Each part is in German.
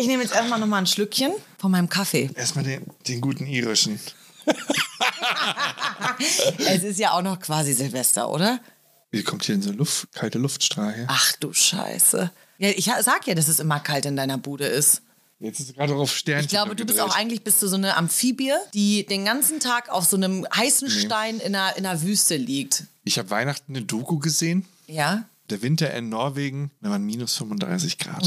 Ich nehme jetzt erstmal nochmal ein Schlückchen von meinem Kaffee. Erstmal den, den guten irischen. Es ist ja auch noch quasi Silvester, oder? Wie kommt hier denn so Luft, kalte Luftstrahl Ach du Scheiße. Ja, ich sag ja, dass es immer kalt in deiner Bude ist. Jetzt ist es gerade auf Sternchen Ich glaube, du bist auch eigentlich bist du so eine Amphibie, die den ganzen Tag auf so einem heißen Stein in einer, in einer Wüste liegt. Ich habe Weihnachten eine Doku gesehen. Ja? Der Winter in Norwegen, da waren minus 35 Grad.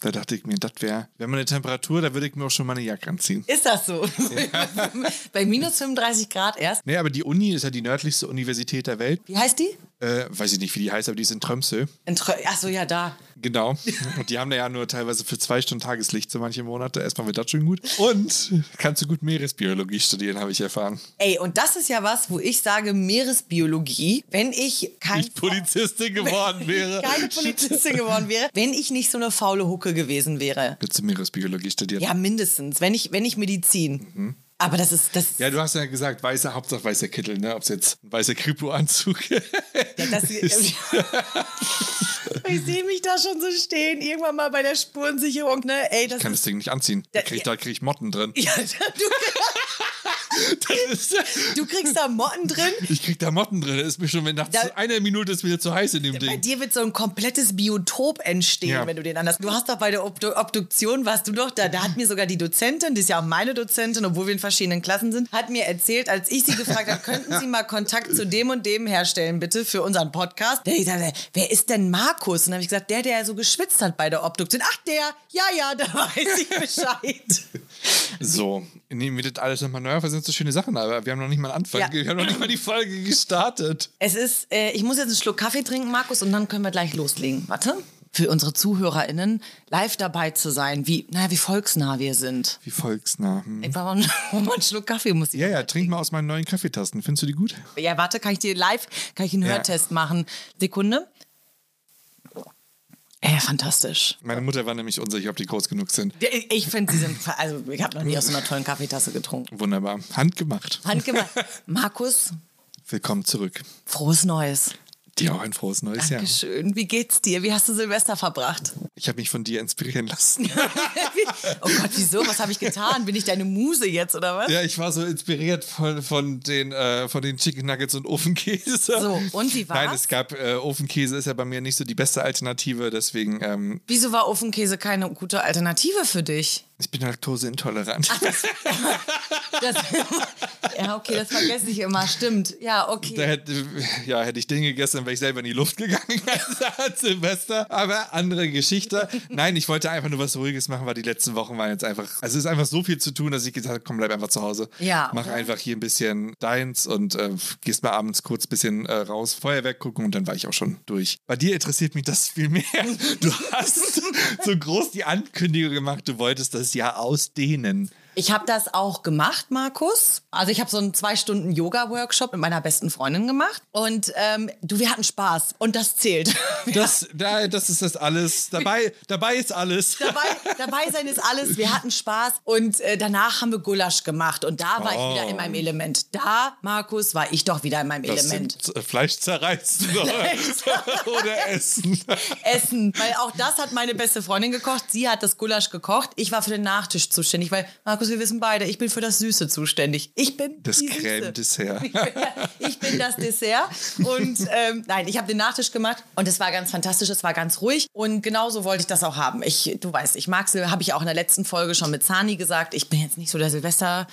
Da dachte ich mir, das wäre, wäre mal eine Temperatur, da würde ich mir auch schon mal eine Jacke anziehen. Ist das so? Bei minus 35 Grad erst. Nee, aber die Uni ist ja die nördlichste Universität der Welt. Wie heißt die? Äh, weiß ich nicht, wie die heißt, aber die ist in Tromsø. In Trö Ach so, ja, da. Genau. Und die haben da ja nur teilweise für zwei Stunden Tageslicht so manche Monate. Erstmal wird das schon gut. Und kannst du gut Meeresbiologie studieren, habe ich erfahren. Ey, und das ist ja was, wo ich sage Meeresbiologie, wenn ich kein Ich Polizistin geworden wäre. keine Polizistin geworden wäre, wenn ich nicht so eine faule Hucke gewesen wäre. Würdest du Meeresbiologie studieren? Ja, mindestens. Wenn ich, wenn ich Medizin. Aber das ist, das, Ja, du hast ja gesagt, weißer, Hauptsache weißer Kittel, ne? Ob es jetzt ein weißer Kripo-Anzug ja, ist. Ich sehe mich da schon so stehen, irgendwann mal bei der Spurensicherung, ne? Ey, das Ich kann das. Ding nicht anziehen. Da krieg, ich- da krieg ich Motten drin. Ja, du, ist, du kriegst da Motten drin. ich krieg da Motten drin. Das ist mir schon, wenn nach Da- einer Minute ist mir zu heiß in dem Bei Ding. dir wird so ein komplettes Biotop entstehen, Ja. wenn du den anhast. Du hast doch bei der Obdu Obduktion, warst du doch da. Da hat mir sogar die Dozentin, die ist ja auch meine Dozentin, obwohl wir in verschiedenen Klassen sind, hat mir erzählt, als ich sie gefragt habe, könnten Sie mal Kontakt zu dem und dem herstellen, bitte, für unseren Podcast. Der gesagt, wer ist denn Markus? Und dann habe ich gesagt, der, der so geschwitzt hat bei der Obduktion. Ach, der, ja, ja, da weiß ich Bescheid. So, nehmen wir das alles nochmal neu auf. Das sind so schöne Sachen, aber wir haben noch nicht mal einen Anfang. Ja. Wir haben noch nicht mal die Folge gestartet. Es ist, äh, ich muss jetzt einen Schluck Kaffee trinken, Markus, und dann können wir gleich loslegen. Warte. Für unsere ZuhörerInnen live dabei zu sein, wie, naja, wie volksnah wir sind. Wie volksnah. Hm. Einfach mal, mal einen Schluck Kaffee muss ich. Ja, ja, trink mal aus meinen neuen Kaffeetasten. Findest du die gut? Ja, warte, kann ich dir live, kann ich einen Ja. Hörtest machen? Sekunde. Äh, fantastisch. Meine Mutter war nämlich unsicher, ob die groß genug sind. Ich- Ich finde, sie sind, also ich habe noch nie aus so einer tollen Kaffeetasse getrunken. Wunderbar. Handgemacht. Handgemacht. Markus, Willkommen zurück. frohes Neues. Dir auch ein frohes neues Jahr. Dankeschön. Wie geht's dir? Wie hast du Silvester verbracht? Ich habe mich von dir inspirieren lassen. oh Gott, wieso? Was habe ich getan? Bin ich deine Muse jetzt oder was? Ja, ich war so inspiriert von, von, den, äh, von den Chicken Nuggets und Ofenkäse. So, und wie war's? Nein, es gab äh, Ofenkäse, ist ja bei mir nicht so die beste Alternative, deswegen, ähm, Wieso war Ofenkäse keine gute Alternative für dich? Ich bin laktoseintolerant. Das, ja, okay, das vergesse ich immer. Stimmt. Ja, okay. hätte, ja, hätte ich den gegessen, wäre ich selber in die Luft gegangen als Silvester. Aber andere Geschichte. Nein, ich wollte einfach nur was Ruhiges machen, weil die letzten Wochen waren jetzt einfach. Also es ist einfach so viel zu tun, dass ich gesagt habe, komm, bleib einfach zu Hause. Ja, Mach einfach hier ein bisschen deins und äh, gehst mal abends kurz ein bisschen äh, raus, Feuerwerk gucken und dann war ich auch schon durch. Bei dir interessiert mich das viel mehr. Du hast so groß die Ankündigung gemacht, du wolltest das Jahr ausdehnen. Ich habe das auch gemacht, Markus. Also ich habe so einen zwei Stunden Yoga-Workshop mit meiner besten Freundin gemacht. Und ähm, du, wir hatten Spaß. Und das zählt. Das, da, das ist das alles. Dabei, dabei ist alles. dabei, dabei sein ist alles. Wir hatten Spaß. Und äh, danach haben wir Gulasch gemacht. Und da war Oh. ich wieder in meinem Element. Da, Markus, war ich doch wieder in meinem Das Element. sind äh, Fleisch zerreißen oder, oder essen. Essen, weil auch das hat meine beste Freundin gekocht. Sie hat das Gulasch gekocht. Ich war für den Nachtisch zuständig, weil Markus, wir wissen beide, ich bin für das Süße zuständig. Ich bin Das. Creme-Dessert. Ich ja, ich bin das Dessert. Und ähm, nein, ich habe den Nachtisch gemacht und es war ganz fantastisch, es war ganz ruhig. Und genauso wollte ich das auch haben. Ich, du weißt, ich mag habe ich auch in der letzten Folge schon mit Zani gesagt. Ich bin jetzt nicht so der Silvester.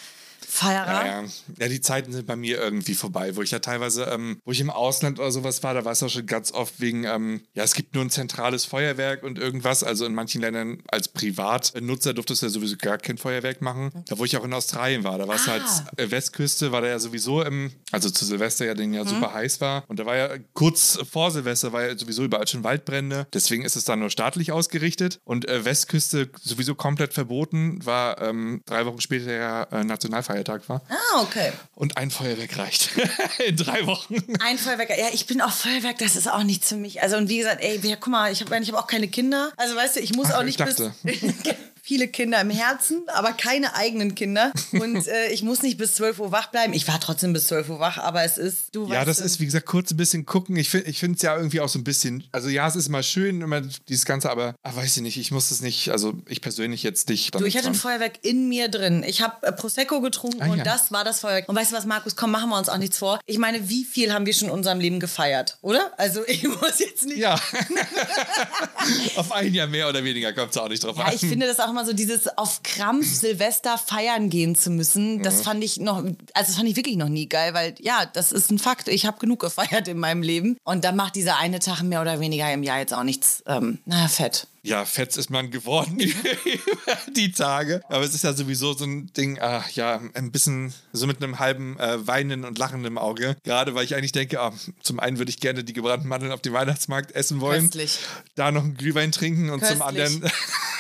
Feierer. Ja, ja. ja, die Zeiten sind bei mir irgendwie vorbei, wo ich ja teilweise, ähm, wo ich im Ausland oder sowas war, da war es auch schon ganz oft wegen, ähm, ja, es gibt nur ein zentrales Feuerwerk und irgendwas. Also in manchen Ländern als Privatnutzer durftest du ja sowieso gar kein Feuerwerk machen. Da, wo ich auch in Australien war, da war es Ah. halt Westküste, war da ja sowieso im, also zu Silvester ja, den ja super heiß war. Und da war ja kurz vor Silvester war ja sowieso überall schon Waldbrände. Deswegen ist es dann nur staatlich ausgerichtet. Und äh, Westküste sowieso komplett verboten, war ähm, drei Wochen später ja äh, Nationalfeiertag war. Ah, okay. Und ein Feuerwerk reicht. In drei Wochen. Ein Feuerwerk. Ja, ich bin auch Feuerwerk, das ist auch nichts für mich. Also, und wie gesagt, ey, guck mal, ich habe ich hab auch keine Kinder. Also, weißt du, ich muss Ach, auch ich nicht dachte. bis. viele Kinder im Herzen, aber keine eigenen Kinder. Und äh, ich muss nicht bis 12 Uhr wach bleiben. Ich war trotzdem bis 12 Uhr wach, aber es ist, du Ja, das ist, wie gesagt, kurz ein bisschen gucken. Ich finde es ja irgendwie auch so ein bisschen, also ja, es ist immer schön, immer dieses Ganze, aber ah, weiß ich nicht, ich muss es nicht, also ich persönlich jetzt nicht. Du, ich hatte ein. Feuerwerk in mir drin. Ich habe äh, Prosecco getrunken Ah, und ja. das war das Feuerwerk. Und weißt du was, Markus, komm, machen wir uns auch nichts vor. Ich meine, wie viel haben wir schon in unserem Leben gefeiert, oder? Also ich muss jetzt nicht... Ja. Auf ein Jahr mehr oder weniger kommt es auch nicht drauf Ja, an. ich finde das auch immer so, dieses auf Krampf Silvester feiern gehen zu müssen, das fand ich noch, also das fand ich wirklich noch nie geil, weil ja, das ist ein Fakt. Ich habe genug gefeiert in meinem Leben und dann macht dieser eine Tag mehr oder weniger im Jahr jetzt auch nichts, ähm, naja, fett. Ja, fetz ist man geworden über die Tage. Aber es ist ja sowieso so ein Ding, ach ja, ein bisschen so mit einem halben äh, weinenden und lachenden Auge. Gerade weil ich eigentlich denke, ah, zum einen würde ich gerne die gebrannten Mandeln auf dem Weihnachtsmarkt essen wollen. Köstlich. Da noch einen Glühwein trinken und zum Köstlich. anderen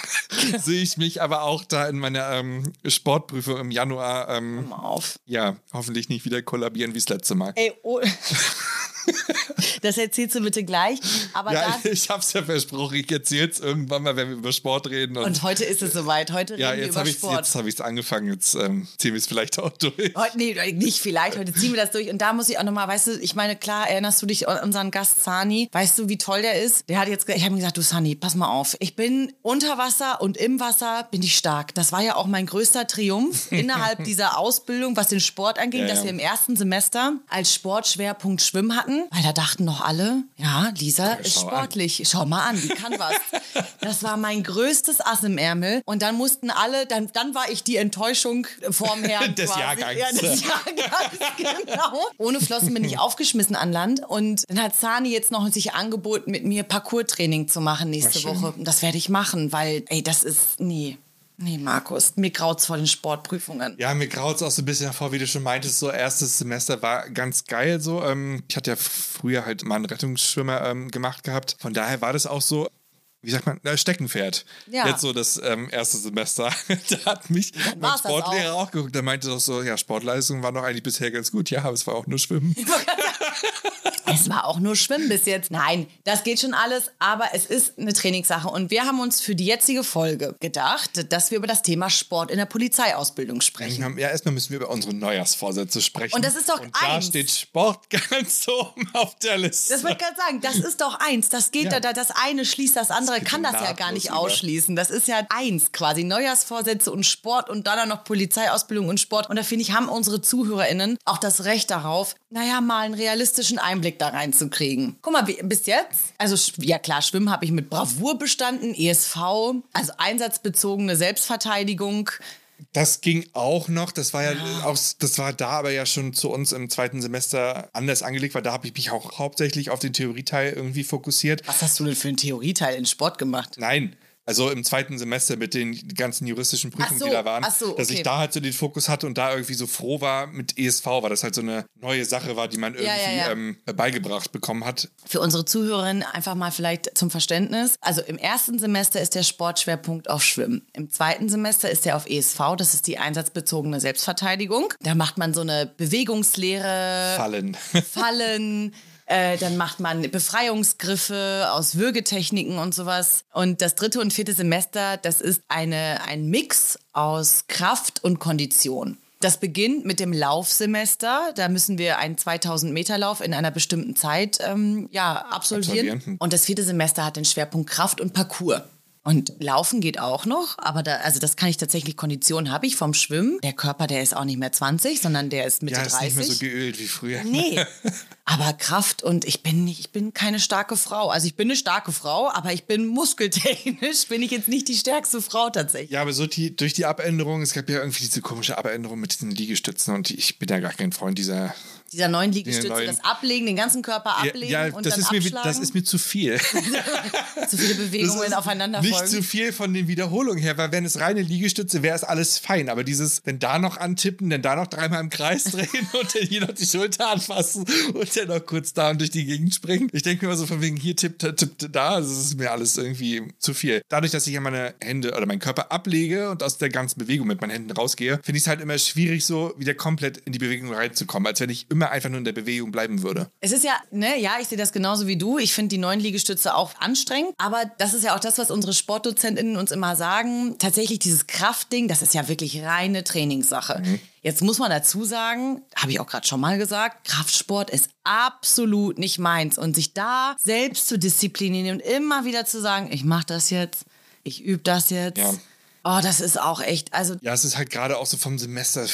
sehe ich mich aber auch da in meiner ähm, Sportprüfung im Januar, ähm, Mal auf. ja, hoffentlich nicht wieder kollabieren wie das letzte Mal. Ey, oh. Das erzählst du bitte gleich. Aber Ja, ich hab's ja versprochen, ich erzähl's irgendwann mal, wenn wir über Sport reden. Und, und heute ist es soweit. Heute ja, reden wir jetzt über habe ich Sport. jetzt hab ich's angefangen, jetzt ähm, ziehen wir es vielleicht auch durch. Heute, nee, nicht vielleicht, heute ziehen wir das durch. Und da muss ich auch nochmal, weißt du, ich meine, klar, erinnerst du dich an unseren Gast Sani? Weißt du, wie toll der ist? Der hat jetzt, ich habe ihm gesagt, du Sani, pass mal auf. Ich bin unter Wasser und im Wasser bin ich stark. Das war ja auch mein größter Triumph innerhalb dieser Ausbildung, was den Sport anging, Ja, dass ja. wir im ersten Semester als Sportschwerpunkt Schwimmen hatten. Weil da dachten noch alle, ja, Lisa ist schau an. sportlich. Schau mal an, die kann was. Das war mein größtes Ass im Ärmel. Und dann mussten alle, dann, dann war ich die Enttäuschung vorm Herrn. Des quasi. Jahrgangs. Ja, des Jahrgangs, genau. Ohne Flossen bin ich aufgeschmissen an Land. Und dann hat Sani jetzt noch sich angeboten, mit mir Parcours-Training zu machen nächste. Woche. Und das werde ich machen, weil, ey, das ist, nee. Nee, Markus, mir graut's vor den Sportprüfungen. Ja, mir graut es auch so ein bisschen hervor, wie du schon meintest, so erstes Semester war ganz geil so. Ähm, ich hatte ja früher halt mal einen Rettungsschwimmer ähm, gemacht gehabt. Von daher war das auch so, wie sagt man, äh, Steckenpferd. Ja. Jetzt so das ähm, erste Semester. da hat mich mein Sportlehrer auch. geguckt. Der meinte doch so, ja, Sportleistung war doch eigentlich bisher ganz gut. Ja, aber es war auch nur Schwimmen. Es war auch nur Schwimmen bis jetzt. Nein, das geht schon alles, aber es ist eine Trainingssache. Und wir haben uns für die jetzige Folge gedacht, dass wir über das Thema Sport in der Polizeiausbildung sprechen. Ja, erstmal müssen wir über unsere Neujahrsvorsätze sprechen. Und das ist doch Und da eins. steht Sport ganz oben auf der Liste. Das wollte ich gerade sagen, das ist doch eins. Das geht Ja. da, das eine schließt das andere, geht kann das ja gar nicht über. ausschließen. Das ist ja eins quasi. Neujahrsvorsätze und Sport und dann noch Polizeiausbildung und Sport. Und da finde ich, haben unsere ZuhörerInnen auch das Recht darauf, naja, mal einen realistischen Einblick da reinzukriegen. Guck mal, wie, bis jetzt, also ja klar, Schwimmen habe ich mit Bravour bestanden, ESV, also einsatzbezogene Selbstverteidigung. Das ging auch noch. Das war ja auch, das war da aber ja schon zu uns im zweiten Semester anders angelegt, weil da habe ich mich auch hauptsächlich auf den Theorieteil irgendwie fokussiert. Was hast du denn für einen Theorieteil in Sport gemacht? Nein. Also im zweiten Semester mit den ganzen juristischen Prüfungen, so, die da waren, so, dass okay. ich da halt so den Fokus hatte und da irgendwie so froh war mit ESV, weil das halt so eine neue Sache war, die man irgendwie ja, ja. Ähm, beigebracht bekommen hat. Für unsere Zuhörerinnen einfach mal vielleicht zum Verständnis. Also im ersten Semester ist der Sportschwerpunkt auf Schwimmen. Im zweiten Semester ist er auf ESV, das ist die einsatzbezogene Selbstverteidigung. Da macht man so eine Bewegungslehre, Fallen. Fallen. Äh, dann macht man Befreiungsgriffe aus Würgetechniken und sowas. Und das dritte und vierte Semester, das ist eine, ein Mix aus Kraft und Kondition. Das beginnt mit dem Laufsemester. Da müssen wir einen 2000 Meter Lauf in einer bestimmten Zeit ähm, ja, absolvieren. Absolvieren. Und das vierte Semester hat den Schwerpunkt Kraft und Parcours. Und Laufen geht auch noch, aber da, also das kann ich tatsächlich, Kondition habe ich vom Schwimmen. Der Körper, der ist auch nicht mehr 20, sondern der ist Mitte Ja, ist 30. nicht mehr so geölt wie früher. Nee. Aber Kraft und ich bin nicht, ich bin keine starke Frau. Also ich bin eine starke Frau, aber ich bin muskeltechnisch, bin ich jetzt nicht die stärkste Frau tatsächlich. Ja, aber so die, durch die Abänderung, es gab ja irgendwie diese komische Abänderung mit diesen Liegestützen und ich bin ja gar kein Freund dieser. Dieser neuen Liegestütze, neuen- das Ablegen, den ganzen Körper ablegen ja, und das dann ist, mir, abschlagen. das ist mir zu viel. zu viele Bewegungen aufeinander Nicht folgen. zu viel von den Wiederholungen her, weil wenn es reine Liegestütze wäre, ist alles fein. Aber dieses, wenn da noch antippen, dann da noch dreimal im Kreis drehen und dann hier noch die Schulter anfassen und dann noch kurz da und durch die Gegend springen. Ich denke mir immer so von wegen hier tippt, tippt da. Also das ist mir alles irgendwie zu viel. Dadurch, dass ich ja meine Hände oder meinen Körper ablege und aus der ganzen Bewegung mit meinen Händen rausgehe, finde ich es halt immer schwierig, so wieder komplett in die Bewegung reinzukommen. Als wenn ich immer immer einfach nur in der Bewegung bleiben würde. Es ist ja, ne, ja, ich sehe das genauso wie du. Ich finde die neuen Liegestütze auch anstrengend. Aber das ist ja auch das, was unsere SportdozentInnen uns immer sagen. Tatsächlich dieses Kraftding, das ist ja wirklich reine Trainingssache. Mhm. Jetzt muss man dazu sagen, habe ich auch gerade schon mal gesagt, Kraftsport ist absolut nicht meins. Und sich da selbst zu disziplinieren und immer wieder zu sagen, ich mache das jetzt, ich übe das jetzt. Ja. Oh, das ist auch echt. Also ja, es ist halt gerade auch so vom Semester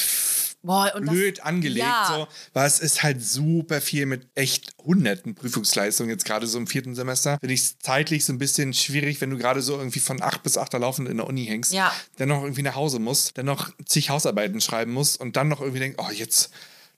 Boah, blöd das, angelegt, ja. so, weil es ist halt super viel mit echt hunderten Prüfungsleistungen, jetzt gerade so im vierten Semester. Finde ich es zeitlich so ein bisschen schwierig, wenn du gerade so irgendwie von acht bis acht laufend in der Uni hängst, ja. dann noch irgendwie nach Hause musst, dann noch zig Hausarbeiten schreiben musst und dann noch irgendwie denkst, oh, jetzt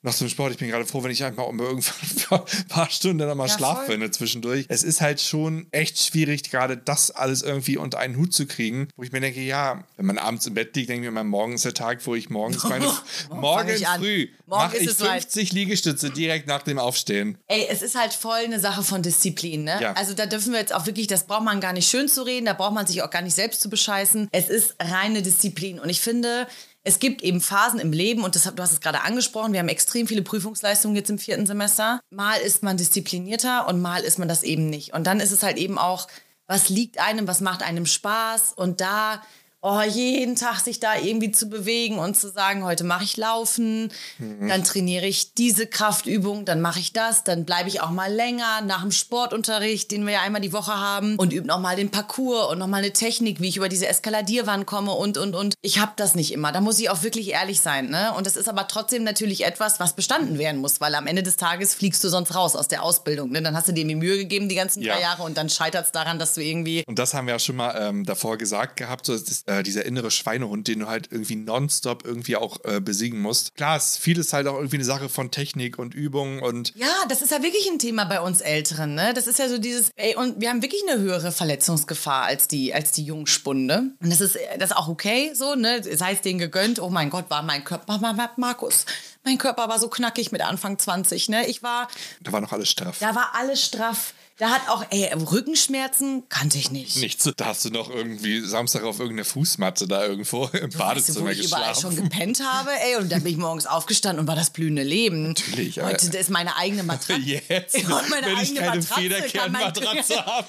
nach so einem Sport, ich bin gerade froh, wenn ich einfach um irgendwann ein paar Stunden dann mal ja, Schlaf finde zwischendurch. Es ist halt schon echt schwierig, gerade das alles irgendwie unter einen Hut zu kriegen, wo ich mir denke, ja, wenn man abends im Bett liegt, denke ich mir, morgen ist der Tag, wo ich morgens meine, morgen früh mache ich 50 Liegestütze direkt nach dem Aufstehen. Ey, es ist halt voll eine Sache von Disziplin, ne? Ja. Also da dürfen wir jetzt auch wirklich, das braucht man gar nicht schön zu reden, da braucht man sich auch gar nicht selbst zu bescheißen. Es ist reine Disziplin und ich finde, es gibt eben Phasen im Leben und das, du hast es gerade angesprochen, wir haben extrem viele Prüfungsleistungen jetzt im vierten Semester. Mal ist man disziplinierter und mal ist man das eben nicht. Und dann ist es halt eben auch, was liegt einem, was macht einem Spaß und da oh, jeden Tag sich da irgendwie zu bewegen und zu sagen, heute mache ich Laufen, mhm. dann trainiere ich diese Kraftübung, dann mache ich das, dann bleibe ich auch mal länger nach dem Sportunterricht, den wir ja einmal die Woche haben und übe nochmal den Parcours und nochmal eine Technik, wie ich über diese Eskaladierwand komme und, und, und. Ich habe das nicht immer. Da muss ich auch wirklich ehrlich sein. Ne? Und das ist aber trotzdem natürlich etwas, was bestanden werden muss, weil am Ende des Tages fliegst du sonst raus aus der Ausbildung. Ne? Dann hast du dir die Mühe gegeben die ganzen ja. drei Jahre und dann scheitert es daran, dass du irgendwie... Und das haben wir ja schon mal ähm, davor gesagt gehabt, so, es ist, äh, dieser innere Schweinehund, den du halt irgendwie nonstop irgendwie auch äh, besiegen musst. Klar, ist vieles halt auch irgendwie eine Sache von Technik und Übung und. Ja, das ist ja wirklich ein Thema bei uns Älteren, ne? Das ist ja so dieses, ey, und wir haben wirklich eine höhere Verletzungsgefahr als die, als die Jungspunde. Und das ist, das ist auch okay, so, ne? Sei es denen gegönnt, oh mein Gott, war mein Körper, Markus, mein Körper war so knackig mit Anfang 20, ne? Ich war. Da war noch alles straff. Da war alles straff. Da hat auch, ey, Rückenschmerzen kannte ich nicht. Nichts. Da hast du noch irgendwie Samstag auf irgendeiner Fußmatte da irgendwo im du Badezimmer weißt, wo ich überall schon gepennt habe, ey, und dann bin ich morgens aufgestanden und war das blühende Leben. Natürlich. Heute ist meine eigene Matratze. Jetzt, und meine wenn eigene ich keine Federkernmatratze habe.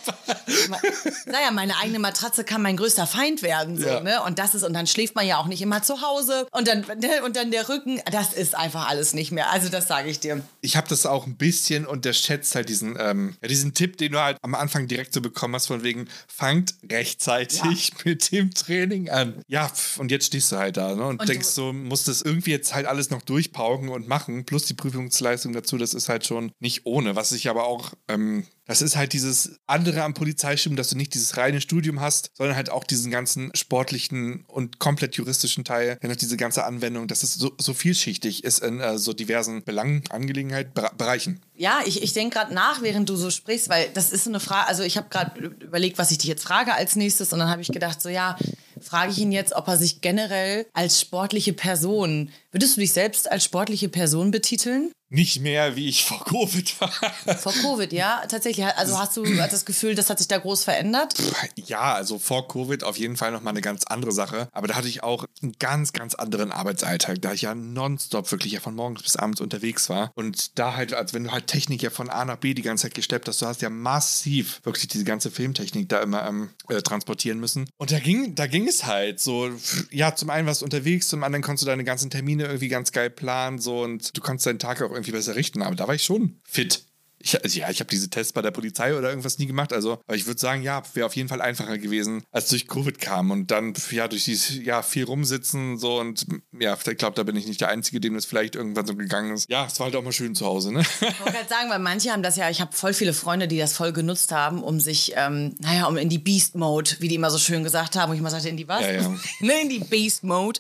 naja, meine eigene Matratze kann mein größter Feind werden, so, ja. ne? Und das ist, und dann schläft man ja auch nicht immer zu Hause. Und dann, ne, und dann der Rücken, das ist einfach alles nicht mehr. Also, das sage ich dir. Ich habe das auch ein bisschen unterschätzt, halt diesen, ähm, ja, diesen Tipp, den du halt am Anfang direkt so bekommen hast, von wegen, fangt rechtzeitig ja. mit dem Training an. Ja, und jetzt stehst du halt da ne? und, und denkst so, musst das irgendwie jetzt halt alles noch durchpauken und machen, plus die Prüfungsleistung dazu, das ist halt schon nicht ohne. Was ich aber auch ähm, das ist halt dieses andere am Polizeistimmen, dass du nicht dieses reine Studium hast, sondern halt auch diesen ganzen sportlichen und komplett juristischen Teil, dann noch diese ganze Anwendung, dass es so, so vielschichtig ist in äh, so diversen Belangen, Angelegenheiten, Bereichen. Ja, ich, ich denke gerade nach, während du so sprichst, weil das ist so eine Frage, also ich habe gerade überlegt, was ich dich jetzt frage als nächstes und dann habe ich gedacht, so ja, frage ich ihn jetzt, ob er sich generell als sportliche Person, würdest du dich selbst als sportliche Person betiteln? Nicht mehr, wie ich vor Covid war. Vor Covid, ja, tatsächlich. Also hast du das Gefühl, das hat sich da groß verändert? Ja, also vor Covid auf jeden Fall nochmal eine ganz andere Sache. Aber da hatte ich auch einen ganz, ganz anderen Arbeitsalltag, da ich ja nonstop wirklich ja von morgens bis abends unterwegs war. Und da halt, als wenn du halt Technik ja von A nach B die ganze Zeit gesteppt hast, du hast ja massiv wirklich diese ganze Filmtechnik da immer ähm, äh, transportieren müssen. Und da ging, da ging es halt so, ja, zum einen warst du unterwegs, zum anderen konntest du deine ganzen Termine irgendwie ganz geil planen so und du konntest deinen Tag auch irgendwie besser richten, aber da war ich schon fit. Ich, also ja, ich habe diese Tests bei der Polizei oder irgendwas nie gemacht. Also, aber ich würde sagen, ja, wäre auf jeden Fall einfacher gewesen, als durch Covid kam und dann ja durch dieses ja viel rumsitzen so und ja, ich glaube, da bin ich nicht der Einzige, dem das vielleicht irgendwann so gegangen ist. Ja, es war halt auch mal schön zu Hause, ne? Ich wollte gerade sagen, weil manche haben das ja, ich habe voll viele Freunde, die das voll genutzt haben, um sich, ähm, naja, um in die Beast Mode, wie die immer so schön gesagt haben, wo ich mal sagte, in die was? Ja, ja. ne, in die Beast Mode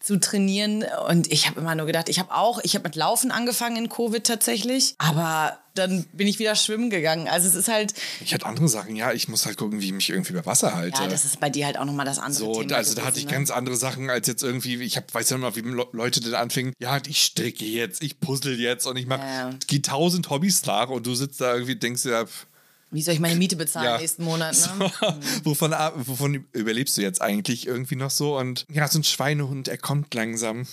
zu trainieren. Und ich habe immer nur gedacht, ich habe auch, ich habe mit Laufen angefangen in Covid tatsächlich, aber dann bin ich wieder schwimmen gegangen. Also es ist halt. Ich hatte andere Sachen, ja, ich muss halt gucken, wie ich mich irgendwie über Wasser halte. Ja, das ist bei dir halt auch nochmal das andere. So, Thema also da hatte ich ne? ganz andere Sachen als jetzt irgendwie, ich hab, weiß ja noch, wie Leute dann anfingen, ja, ich stricke jetzt, ich puzzle jetzt und ich mache ja. gehe tausend Hobbys nach und du sitzt da irgendwie, denkst dir, wie soll ich meine Miete bezahlen ja. nächsten Monat? Ne? So, wovon, wovon überlebst du jetzt eigentlich irgendwie noch so? Und ja, so ein Schweinehund, er kommt langsam.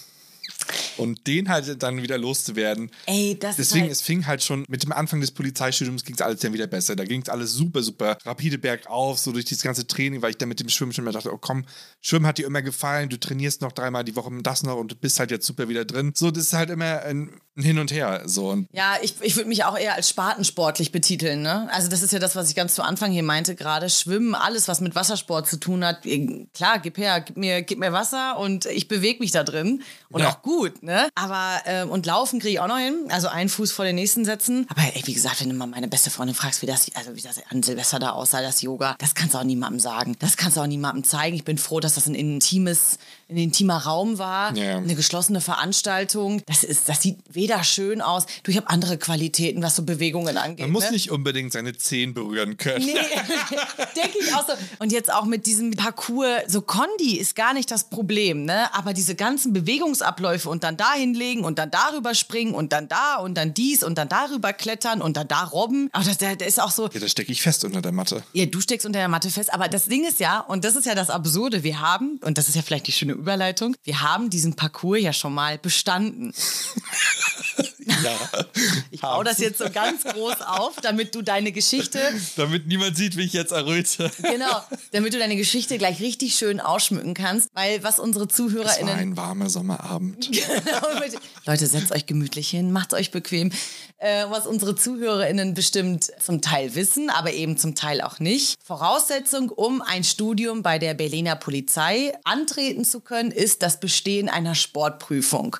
Und den halt dann wieder loszuwerden. Ey, das Deswegen, ist halt es fing halt schon mit dem Anfang des Polizeistudiums ging es alles dann wieder besser. Da ging es alles super, super rapide bergauf, so durch dieses ganze Training, weil ich dann mit dem Schwimmen schon mal dachte, oh komm, Schwimmen hat dir immer gefallen, du trainierst noch dreimal die Woche das noch und du bist halt jetzt super wieder drin. So, das ist halt immer ein, Hin und Her. So. Und Ja, ich, ich würde mich auch eher als spartensportlich betiteln. Ne? Also das ist ja das, was ich ganz zu Anfang hier meinte, gerade Schwimmen, alles, was mit Wassersport zu tun hat. eh, Klar, gib her, gib mir, gib mir Wasser und ich bewege mich da drin. Und Ja. auch gut, ne? Aber, ähm, und laufen kriege ich auch noch hin. Also einen Fuß vor den nächsten setzen. Aber ey, wie gesagt, wenn du mal meine beste Freundin fragst, wie das, also wie das an Silvester da aussah, das Yoga, das kannst du auch niemandem sagen. Das kannst du auch niemandem zeigen. Ich bin froh, dass das ein intimes, ein intimer Raum war. Ja. Eine geschlossene Veranstaltung. Das ist, das sieht weder schön aus. Du, ich habe andere Qualitäten, was so Bewegungen angeht. man muss ne? nicht unbedingt seine Zehen berühren können. Nee, denke ich auch so. Und jetzt auch mit diesem Parcours, so Kondi ist gar nicht das Problem, ne? Aber diese ganzen Bewegungsabläufe und dann da hinlegen und dann darüber springen und dann da und dann dies und dann darüber klettern und dann da robben. Aber das, das ist auch so, Ja, da stecke ich fest unter der Matte. ja, du steckst unter der Matte fest, aber das Ding ist ja, und das ist ja das Absurde, wir haben, und das ist ja vielleicht die schöne Überleitung, wir haben diesen Parcours ja schon mal bestanden. Ja. Ich baue das jetzt so ganz groß auf, damit du deine Geschichte Damit niemand sieht, wie ich jetzt erröte. Genau, damit du deine Geschichte gleich richtig schön ausschmücken kannst, weil was unsere Es war ZuhörerInnen. ein warmer Sommerabend. Genau, mit- Leute, setzt euch gemütlich hin, macht euch bequem. Äh, was unsere ZuhörerInnen bestimmt zum Teil wissen, aber eben zum Teil auch nicht. Voraussetzung, um ein Studium bei der Berliner Polizei antreten zu können, ist das Bestehen einer Sportprüfung.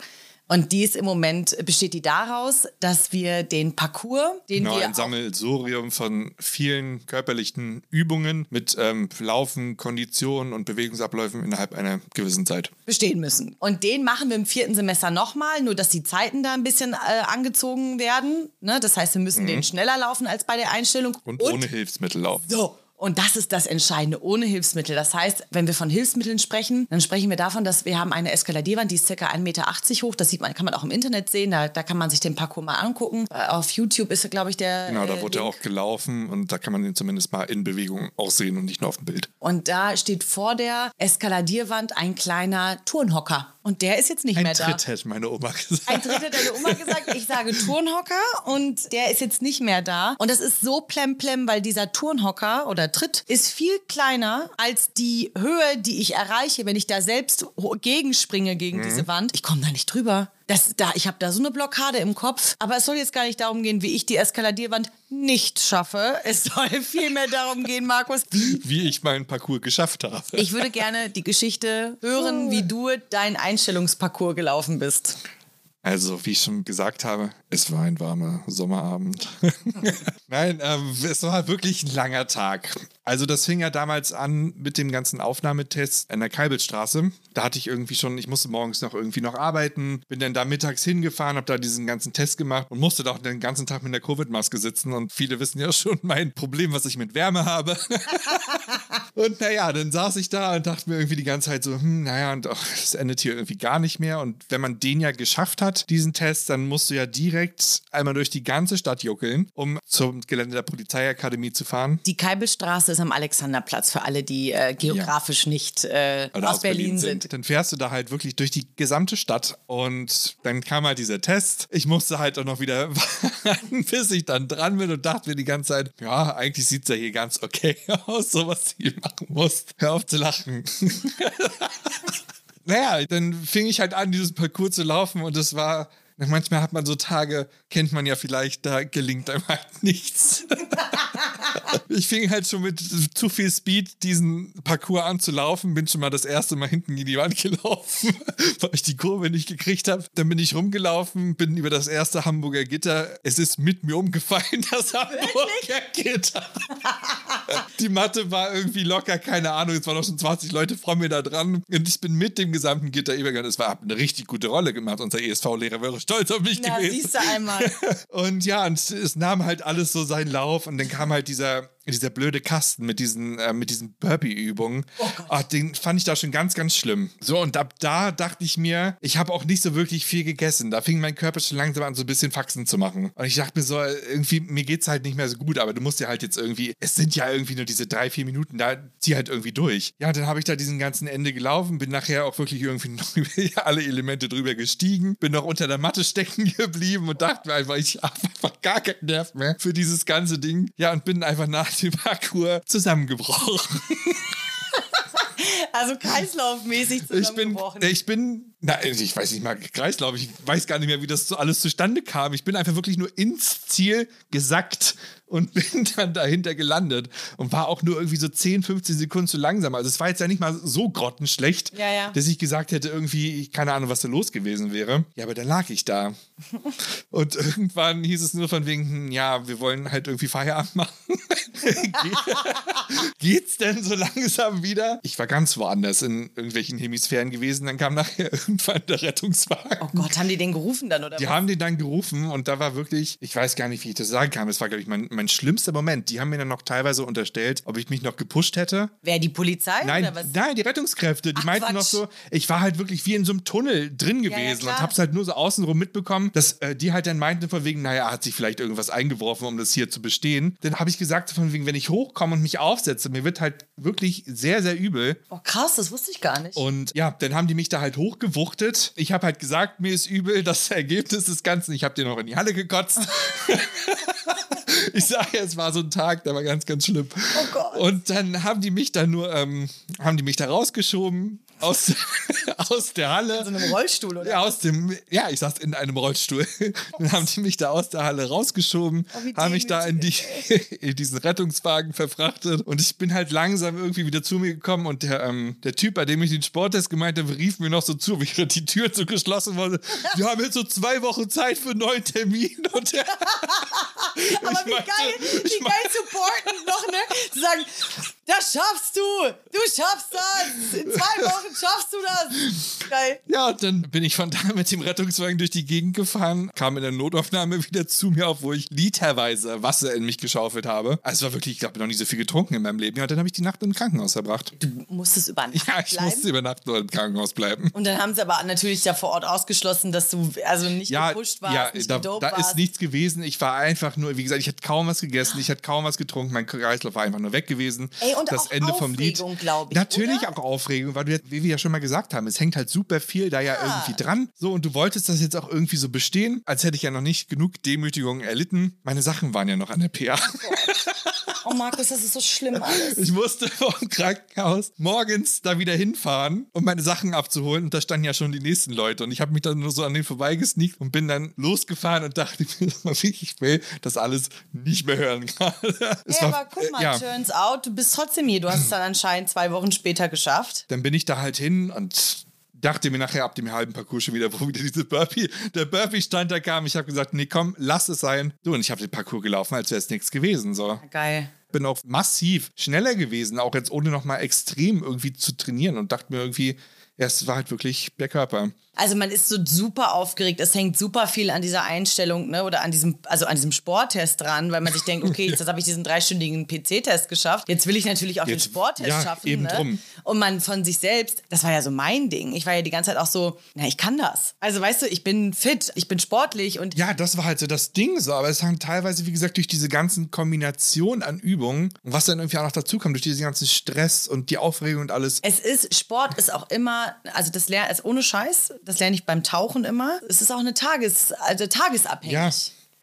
Und die ist im Moment, besteht die daraus, dass wir den Parcours, den Genau, wir ein Sammelsurium von vielen körperlichen Übungen mit ähm, Laufen, Konditionen und Bewegungsabläufen innerhalb einer gewissen Zeit. bestehen müssen. Und den machen wir im vierten Semester nochmal, nur dass die Zeiten da ein bisschen äh, angezogen werden. Ne? Das heißt, wir müssen den schneller laufen als bei der Einstellung. Mhm. Und, ohne Hilfsmittel laufen. So. Und das ist das Entscheidende, ohne Hilfsmittel. Das heißt, wenn wir von Hilfsmitteln sprechen, dann sprechen wir davon, dass wir haben eine Eskaladierwand, die ist ca. 1,80 Meter hoch. Das sieht man, kann man auch im Internet sehen. Da, da kann man sich den Parcours mal angucken. Äh, Auf YouTube ist, glaube ich, der. Genau, da äh, wurde Link. auch gelaufen und da kann man ihn zumindest mal in Bewegung auch sehen und nicht nur auf dem Bild. Und da steht vor der Eskaladierwand ein kleiner Turnhocker. Und der ist jetzt nicht Ein mehr Tritt da. hätte meine Oma gesagt. Ein Tritt hat deine Oma gesagt. Ich sage Turnhocker und der ist jetzt nicht mehr da. Und das ist so plemplem, weil dieser Turnhocker oder Tritt ist viel kleiner als die Höhe, die ich erreiche, wenn ich da selbst gegenspringe gegen diese Wand. Ich komme da nicht drüber. Das, da, ich habe da so eine Blockade im Kopf. Aber es soll jetzt gar nicht darum gehen, wie ich die Eskaladierwand nicht schaffe. Es soll vielmehr darum gehen, Markus, wie Wie ich meinen Parcours geschafft habe. ich würde gerne die Geschichte hören, wie du deinen Einstellungsparcours gelaufen bist. Also, wie ich schon gesagt habe, es war ein warmer Sommerabend. Nein, ähm, es war wirklich ein langer Tag. Also, das fing ja damals an mit dem ganzen Aufnahmetest an der Kalbelstraße. Da hatte ich irgendwie schon, ich musste morgens noch irgendwie noch arbeiten, bin dann da mittags hingefahren, habe da diesen ganzen Test gemacht und musste doch den ganzen Tag mit der Covid-Maske sitzen. Und viele wissen ja schon mein Problem, was ich mit Wärme habe. Und naja, dann saß ich da und dachte mir irgendwie die ganze Zeit so, hm, naja, und das endet hier irgendwie gar nicht mehr. Und wenn man den ja geschafft hat, diesen Test, dann musst du ja direkt einmal durch die ganze Stadt juckeln, um zum Gelände der Polizeiakademie zu fahren. Die Keibelstraße ist am Alexanderplatz für alle, die äh, geografisch nicht äh, Oder aus, Berlin, sind. Dann fährst du da halt wirklich durch die gesamte Stadt und dann kam halt dieser Test. Ich musste halt auch noch wieder warten, bis ich dann dran bin und dachte mir die ganze Zeit, ja, eigentlich sieht es ja hier ganz okay aus, so was du hier machen musst. Hör auf zu lachen. naja, dann fing ich halt an, diesen Parcours zu laufen und es war. Manchmal hat man so Tage, kennt man ja vielleicht, da gelingt einem halt nichts. Ich fing halt schon mit zu viel Speed diesen Parcours an zu laufen, bin schon mal das erste Mal hinten in die Wand gelaufen, weil ich die Kurve nicht gekriegt habe. Dann bin ich rumgelaufen, bin über das erste Hamburger Gitter. Es ist mit mir umgefallen, das Hamburger Gitter. Die Matte war irgendwie locker, keine Ahnung, es waren noch schon 20 Leute vor mir da dran und ich bin mit dem gesamten Gitter übergegangen. Es war eine richtig gute Rolle gemacht. Unser ESV-Lehrer wäre stolz auf mich Na, gewesen. siehst du einmal. Und ja, und es nahm halt alles so seinen Lauf und dann kam halt dieser dieser blöde Kasten mit diesen, äh, mit diesen Burpee-Übungen, oh den fand ich da schon ganz, ganz schlimm. So, und ab da dachte ich mir, ich habe auch nicht so wirklich viel gegessen. Da fing mein Körper schon langsam an, so ein bisschen Faxen zu machen. Und ich dachte mir so, irgendwie, mir geht's halt nicht mehr so gut, aber du musst ja halt jetzt irgendwie, es sind ja irgendwie nur diese drei, vier Minuten, da zieh halt irgendwie durch. Ja, dann habe ich da diesen ganzen Ende gelaufen, bin nachher auch wirklich irgendwie noch über alle Elemente drüber gestiegen, bin noch unter der Matte stecken geblieben und dachte mir einfach, ich habe einfach gar keinen Nerv mehr für dieses ganze Ding. Ja, und bin einfach nach Parkour zusammengebrochen. Also kreislaufmäßig Ich bin, zusammengebrochen. ich bin, na, ich weiß nicht mal Kreislauf, ich weiß gar nicht mehr, wie das so alles zustande kam. Ich bin einfach wirklich nur ins Ziel gesackt und bin dann dahinter gelandet und war auch nur irgendwie so 10, 15 Sekunden zu langsam. Also es war jetzt ja nicht mal so grottenschlecht, Ja, ja. dass ich gesagt hätte, irgendwie, keine Ahnung, was da los gewesen wäre. Ja, aber dann lag ich da. und irgendwann hieß es nur von wegen, hm, ja, wir wollen halt irgendwie Feierabend machen. Geht's denn so langsam wieder? Ich war ganz woanders in irgendwelchen Hemisphären gewesen. Dann kam nachher irgendwann der Rettungswagen. oh Gott, haben die den gerufen dann oder Die was? haben den dann gerufen und da war wirklich, ich weiß gar nicht, wie ich das sagen kann. Das war, glaube ich, mein, mein schlimmster Moment. Die haben mir dann noch teilweise unterstellt, ob ich mich noch gepusht hätte. Wer die Polizei Nein, oder was? nein, die Rettungskräfte, die Ach, meinten Quatsch. noch so, ich war halt wirklich wie in so einem Tunnel drin ja, gewesen klar. und hab's halt nur so außenrum mitbekommen, dass äh, die halt dann meinten von wegen, naja, hat sich vielleicht irgendwas eingeworfen, um das hier zu bestehen. Dann habe ich gesagt von wegen, wenn ich hochkomme und mich aufsetze, mir wird halt wirklich sehr, sehr übel. Oh krass, das wusste ich gar nicht. Und ja, dann haben die mich da halt hochgewuchtet. Ich habe halt gesagt, mir ist übel, das Ergebnis des Ganzen. Ich habe dir noch in die Halle gekotzt. ich sage, es war so ein Tag, der war ganz, ganz schlimm. Oh Gott. Und dann haben die mich da nur, ähm, haben die mich da rausgeschoben aus, aus der Halle. so einem Rollstuhl oder? Ja, aus dem, ja, ich saß in einem Rollstuhl. Dann haben die mich da aus der Halle rausgeschoben, Oh, wie haben mich da in, die, in diesen Rettungswagen verfrachtet und ich bin halt langsam irgendwie wieder zu mir gekommen und der, ähm, der Typ, bei dem ich den Sporttest gemeint habe, rief mir noch so zu, während die Tür so geschlossen wurde. Wir haben jetzt so zwei Wochen Zeit für einen neuen Termin und der, Aber ich wie meinte- geil, ich wie geil supporten noch, ne? Zu sagen, das schaffst du, du schaffst das, in zwei Wochen schaffst du das. Geil. Ja, und dann bin ich von da mit dem Rettungswagen durch die Gegend gefahren, kam in der Notaufnahme wieder zu mir, obwohl ich literweise Wasser in mich geschaufelt habe. Also es war wirklich, ich glaube, noch nie so viel getrunken in meinem Leben. Ja, und dann habe ich die Nacht im Krankenhaus verbracht. Du musstest über Nacht Ja, ich bleiben. musste über Nacht nur im Krankenhaus bleiben. Und dann haben sie aber natürlich da vor Ort ausgeschlossen, dass du also nicht Ja, gepusht warst, ja nicht da, da warst. ist nichts gewesen. Ich war einfach nur, wie gesagt, ich hatte kaum was gegessen, ich hatte kaum was getrunken, mein Kreislauf war einfach nur weg gewesen. Ey, und das auch Ende vom Lied. Aufregung, ich, Natürlich oder? auch Aufregung, weil du, ja- wie wir ja schon mal gesagt haben, es hängt halt super viel da ja, irgendwie dran. So, und du wolltest das jetzt auch irgendwie so bestehen, als hätte ich ja noch nicht genug Demütigung erlitten. Meine Sachen waren ja noch an der PA. Oh Markus, das ist so schlimm alles. Ich musste vom Krankenhaus morgens da wieder hinfahren, um meine Sachen abzuholen. Und da standen ja schon die nächsten Leute. Und ich habe mich dann nur so an denen vorbeigesneakt und bin dann losgefahren und dachte mir, ich will das alles nicht mehr hören gerade. Hey, war- aber guck mal, äh, ja. turns out, du bist trotzdem hier. Du hast es dann anscheinend zwei Wochen später geschafft. Dann bin ich da halt hin und dachte mir nachher ab dem halben Parcours schon wieder, wo wieder diese Burpee, der Burpee-Stand da kam. Ich habe gesagt, nee, komm, lass es sein. Du, und ich habe den Parcours gelaufen, als wäre es nichts gewesen. So. Geil. bin auch massiv schneller gewesen, auch jetzt ohne nochmal extrem irgendwie zu trainieren und dachte mir irgendwie, es war halt wirklich der Körper. Also man ist so super aufgeregt. Es hängt super viel an dieser Einstellung, ne, oder an diesem, also an diesem Sporttest dran, weil man sich denkt, okay, jetzt habe ich diesen dreistündigen PC-Test geschafft. Jetzt will ich natürlich auch den Jetzt- Sporttest ja, schaffen. eben ne? drum. Und man von sich selbst, das war ja so mein Ding. Ich war ja die ganze Zeit auch so, na, ich kann das. Also weißt du, ich bin fit, ich bin sportlich und Ja, das war halt so das Ding so, aber es haben teilweise, wie gesagt, durch diese ganzen Kombinationen an Übungen und was dann irgendwie auch noch dazu kommt, durch diesen ganzen Stress und die Aufregung und alles. Es ist, Sport ist auch immer, also das lerne ist ohne Scheiß, das lerne ich beim Tauchen immer. Es ist auch eine Tages, also tagesabhängig. Ja.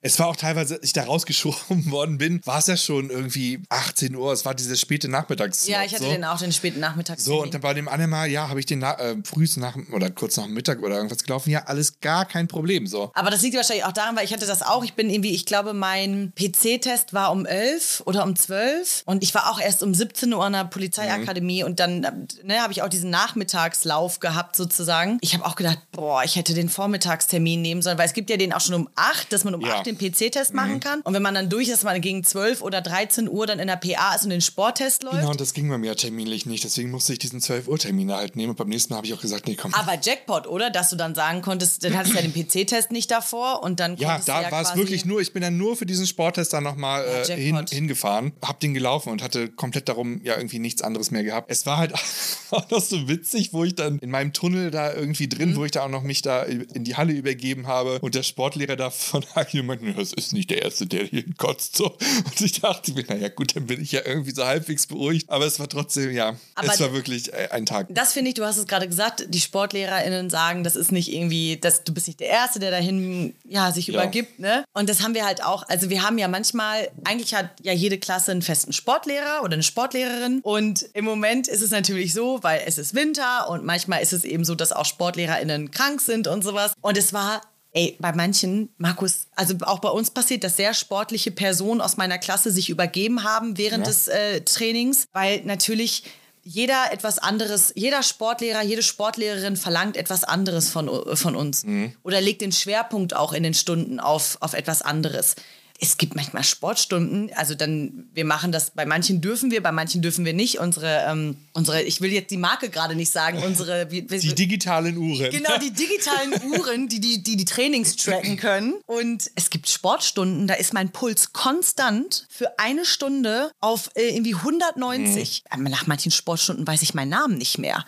Es war auch teilweise, als ich da rausgeschoben worden bin, war es ja schon irgendwie 18 Uhr. Es war diese späte Nachmittags. Ja, ich hatte so. den auch den späten Nachmittag. So, und dann bei dem anderen Mal, ja, habe ich den na, äh, frühs nach oder kurz nach dem Mittag oder irgendwas gelaufen. Ja, alles gar kein Problem. So. Aber das liegt wahrscheinlich auch daran, weil ich hatte das auch. Ich bin irgendwie, ich glaube, mein PC-Test war um 11 oder um 12 und ich war auch erst um 17 Uhr an der Polizeiakademie und dann ne, habe ich auch diesen Nachmittagslauf gehabt sozusagen. Ich habe auch gedacht, boah, ich hätte den Vormittagstermin nehmen sollen, weil es gibt ja den auch schon um 8, dass man um Ja. 8 den PC-Test machen kann. Und wenn man dann durch ist, dass man gegen 12 oder 13 Uhr dann in der PA ist und den Sporttest läuft. Genau, und das ging bei mir terminlich nicht. Deswegen musste ich diesen 12 Uhr Termin halt nehmen. Und beim nächsten Mal habe ich auch gesagt, nee, komm. Aber Jackpot, oder? Dass du dann sagen konntest, dann hattest du ja den PC-Test nicht davor und dann ja, da ja war es wirklich nur, ich bin dann nur für diesen Sporttest dann nochmal Ja, äh, hin, hingefahren, hab den gelaufen und hatte komplett darum ja irgendwie nichts anderes mehr gehabt. Es war halt auch noch so witzig, wo ich dann in meinem Tunnel da irgendwie drin, Mhm. wo ich da auch noch mich da in die Halle übergeben habe und der Sportlehrer da von Hagi meinte, das ist nicht der Erste, der hier kotzt. So. Und ich dachte mir, naja gut, dann bin ich ja irgendwie so halbwegs beruhigt. Aber es war trotzdem, ja, Aber es war wirklich äh, ein Tag. Das finde ich, du hast es gerade gesagt, die SportlehrerInnen sagen, das ist nicht irgendwie, dass du bist nicht der Erste, der dahin ja, sich Ja. übergibt. Ne? Und das haben wir halt auch, also wir haben ja manchmal, eigentlich hat ja jede Klasse einen festen Sportlehrer oder eine Sportlehrerin. Und im Moment ist es natürlich so, weil es ist Winter und manchmal ist es eben so, dass auch SportlehrerInnen krank sind und sowas. Und es war Ey, bei manchen, Markus, also auch bei uns passiert, dass sehr sportliche Personen aus meiner Klasse sich übergeben haben während Ja. des äh, Trainings, weil natürlich jeder etwas anderes, jeder Sportlehrer, jede Sportlehrerin verlangt etwas anderes von, von uns oder legt den Schwerpunkt auch in den Stunden auf, auf etwas anderes. Es gibt manchmal Sportstunden, also dann, wir machen das, bei manchen dürfen wir, bei manchen dürfen wir nicht. Unsere, ähm, unsere ich will jetzt die Marke gerade nicht sagen, unsere, wie, wie, Die digitalen Uhren. Genau, die digitalen Uhren, die die, die die Trainings tracken können. Und es gibt Sportstunden, da ist mein Puls konstant für eine Stunde auf äh, irgendwie 190. Aber Nach manchen Sportstunden weiß ich meinen Namen nicht mehr.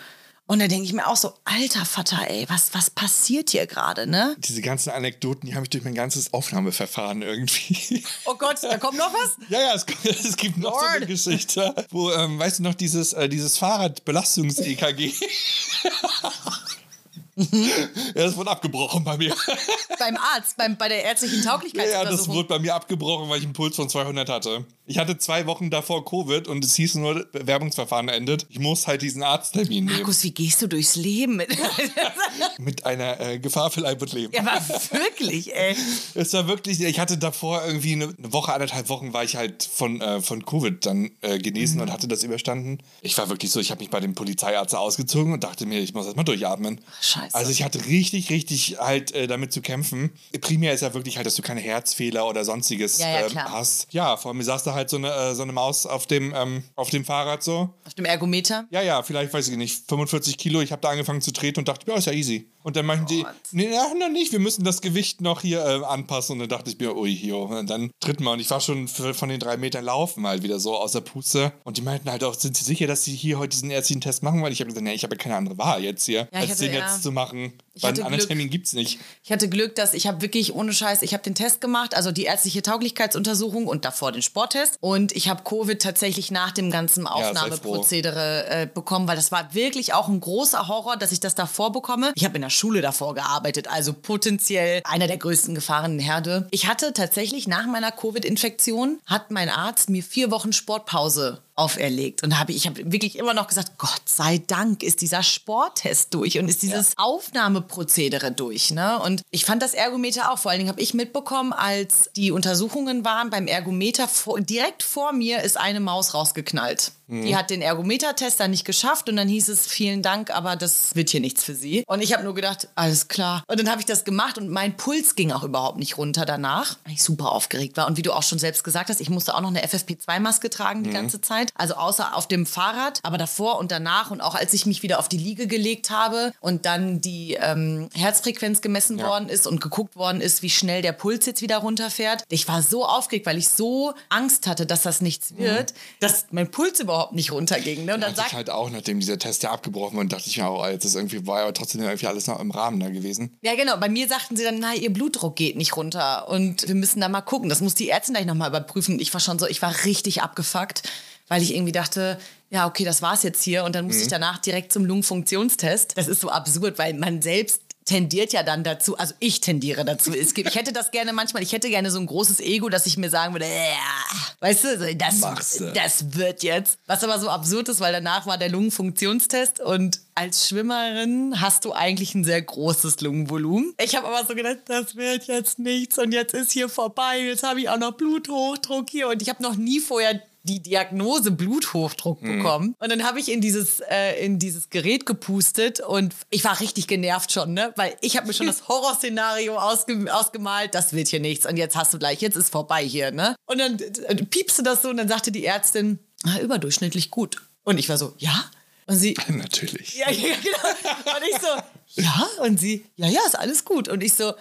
Und da denke ich mir auch so, alter Vater, ey, was, was passiert hier gerade, ne? Diese ganzen Anekdoten, die habe ich durch mein ganzes Aufnahmeverfahren irgendwie. Oh Gott, da kommt noch was? Ja, ja, es, es gibt noch so eine Lord. Geschichte, wo, ähm, weißt du noch, dieses, äh, dieses Fahrradbelastungs-EKG. ja, das wurde abgebrochen bei mir. Beim Arzt, beim, bei der ärztlichen Ja, ja, das wurde bei mir abgebrochen, weil ich einen Puls von 200 hatte. Ich hatte zwei Wochen davor Covid und es hieß nur, Bewerbungsverfahren endet. Ich muss halt diesen Arzttermin nehmen. Markus, wie gehst du durchs Leben? Mit einer äh, Gefahr für Leib und Leben. ja, aber wirklich, ey. Es war wirklich, ich hatte davor irgendwie eine, eine Woche, anderthalb Wochen war ich halt von, äh, von Covid dann äh, genesen Mhm. und hatte das überstanden. Ich war wirklich so, ich habe mich bei dem Polizeiarzt ausgezogen und dachte mir, ich muss erstmal durchatmen. Scheiße. Also ich hatte richtig, richtig halt äh, damit zu kämpfen. Primär ist ja wirklich halt, dass du keine Herzfehler oder sonstiges Ja, ja, ähm, hast. Ja, vor mir saß da halt so eine, äh, so eine Maus auf dem, ähm, auf dem Fahrrad so. Auf dem Ergometer. Ja, ja, vielleicht weiß ich nicht, 45 Kilo. Ich habe da angefangen zu treten und dachte, ja, ist ja easy. Und dann meinten die, nee, ja, noch nicht, wir müssen das Gewicht noch hier äh, anpassen. Und dann dachte ich mir, ui, hier. Und dann tritt mal. Und ich war schon für, von den drei Metern laufen halt wieder so aus der Puste. Und die meinten halt auch, sind sie sicher, dass sie hier heute diesen ärztlichen Test machen? Weil ich habe gesagt, nee, ich habe ja keine andere Wahl jetzt hier, Ja, als hatte- den ja. jetzt zu machen machen. Ich Weil hatte einen anderen Glück. Termin gibt's nicht. Ich hatte Glück, dass ich habe wirklich ohne Scheiß, ich habe den Test gemacht, also die ärztliche Tauglichkeitsuntersuchung und davor den Sporttest. Und ich habe Covid tatsächlich nach dem ganzen. Aufnahmeprozedere äh, bekommen, weil das war wirklich auch ein großer Horror, dass ich das davor bekomme. Ich habe in der Schule davor gearbeitet, also potenziell einer der größten Gefahrenherde. Ich hatte tatsächlich nach meiner Covid-Infektion, hat mein Arzt mir vier Wochen Sportpause auferlegt. Und habe ich, habe wirklich immer noch gesagt, Gott sei Dank ist dieser Sporttest durch und ist dieses Aufnahmeprozedere durch. Ne? Und ich fand das Ergometer auch. Vor allen Dingen habe ich mitbekommen, als die Untersuchungen waren beim Ergometer, vor, direkt vor mir ist eine Maus rausgeknallt. Die hat den Ergometer-Test dann nicht geschafft und dann hieß es, vielen Dank, aber das wird hier nichts für sie. Und ich habe nur gedacht, alles klar. Und dann habe ich das gemacht und mein Puls ging auch überhaupt nicht runter danach, weil ich super aufgeregt war. Und wie du auch schon selbst gesagt hast, ich musste auch noch eine FFP2-Maske tragen die ganze Zeit. Also außer auf dem Fahrrad, aber davor und danach und auch als ich mich wieder auf die Liege gelegt habe und dann die ähm, Herzfrequenz gemessen worden ist und geguckt worden ist, wie schnell der Puls jetzt wieder runterfährt. Ich war so aufgeregt, weil ich so Angst hatte, dass das nichts wird, dass mein Puls überhaupt nicht runterging. Ne? Und dann Hatte ich sagt halt auch, nachdem dieser Test ja abgebrochen wurde, dachte ich mir auch, jetzt ist irgendwie, war ja trotzdem irgendwie alles noch im Rahmen da gewesen. Ja, genau. Bei mir sagten sie dann, na, ihr Blutdruck geht nicht runter und wir müssen da mal gucken. Das muss die Ärztin gleich nochmal überprüfen. Ich war schon so, ich war richtig abgefuckt, weil ich irgendwie dachte, ja, okay, das war's jetzt hier. Und dann musste ich danach direkt zum Lungenfunktionstest. Das ist so absurd, weil man selbst tendiert ja dann dazu, also ich tendiere dazu. Es gibt, ich hätte das gerne manchmal, ich hätte gerne so ein großes Ego, dass ich mir sagen würde, ja, weißt du, das, das wird jetzt. Was aber so absurd ist, weil danach war der Lungenfunktionstest und als Schwimmerin hast du eigentlich ein sehr großes Lungenvolumen. Ich habe aber so gedacht, das wird jetzt nichts und jetzt ist hier vorbei. Jetzt habe ich auch noch Bluthochdruck hier und ich habe noch nie vorher die Diagnose Bluthochdruck Mhm. bekommen. Und dann habe ich in dieses, äh, in dieses Gerät gepustet und ich war richtig genervt schon, ne? Weil ich habe mir schon das Horrorszenario ausge ausgemalt, das wird hier nichts. Und jetzt hast du gleich, jetzt ist vorbei hier, ne? Und dann äh, piepste das so und dann sagte die Ärztin, ah, überdurchschnittlich gut. Und ich war so, ja? Und sie, Natürlich. ja, ja, genau. Und ich so, ja? Und sie, ja, ja, ist alles gut. Und ich so,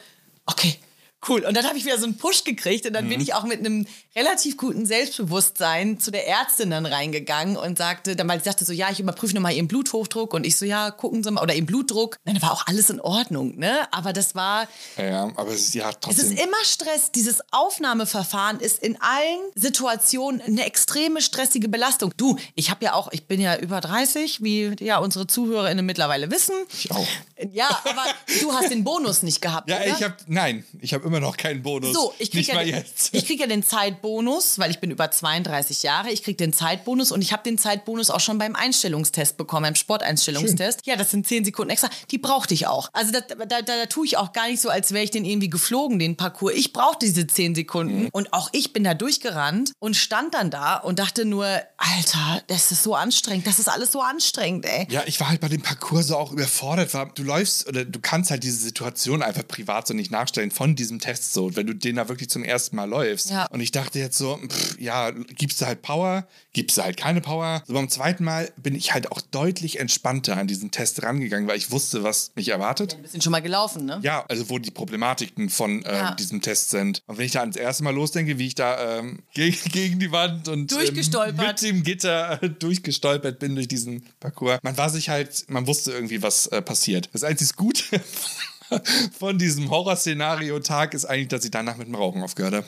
okay, cool. Und dann habe ich wieder so einen Push gekriegt und dann Mhm. bin ich auch mit einem relativ guten Selbstbewusstsein zu der Ärztin dann reingegangen und sagte, dann weil sie sagte so, ja, ich überprüfe nochmal ihren Bluthochdruck und ich so, ja, gucken Sie mal, oder ihren Blutdruck. Dann war auch alles in Ordnung, ne? Aber das war, Ja, ja, aber es ist ja es trotzdem. ist immer Stress. Dieses Aufnahmeverfahren ist in allen Situationen eine extreme stressige Belastung. Du, ich habe ja auch, ich bin ja über 30, wie ja unsere ZuhörerInnen mittlerweile wissen. ich auch. Ja, aber du hast den Bonus nicht gehabt, Ja, oder? ich habe nein, ich habe immer noch keinen Bonus. so, ich krieg, nicht ja den, ich krieg ja den Zeitbonus, weil ich bin über 32 Jahre. Ich krieg den Zeitbonus und ich habe den Zeitbonus auch schon beim Einstellungstest bekommen, beim Sporteinstellungstest. Ja, das sind 10 Sekunden extra. Die brauchte ich auch. Also da, da, da, da tue ich auch gar nicht so, als wäre ich den irgendwie geflogen, den Parcours. Ich brauchte diese 10 Sekunden Mhm. und auch ich bin da durchgerannt und stand dann da und dachte nur, Alter, das ist so anstrengend. Das ist alles so anstrengend, ey. Ja, ich war halt bei dem Parcours so auch überfordert. War, du läufst oder du kannst halt diese Situation einfach privat so nicht nachstellen von diesem Test so, wenn du den da wirklich zum ersten Mal läufst. Ja. Und ich dachte jetzt so, pff, ja, gibst du halt Power, gibst du halt keine Power. So beim zweiten Mal bin ich halt auch deutlich entspannter an diesen Test rangegangen, weil ich wusste, was mich erwartet. Wir sind schon mal gelaufen, ne? Ja, also wo die Problematiken von ähm, Ja. diesem Test sind. Und wenn ich da ans erste Mal losdenke, wie ich da ähm, gegen, gegen die Wand und ähm, Durchgestolpert. mit dem Gitter äh, durchgestolpert bin durch diesen Parcours. Man war sich halt, man wusste irgendwie, was äh, passiert. Das einzige Gute von diesem Horrorszenario-Tag ist eigentlich, dass ich danach mit dem Rauchen aufgehört habe.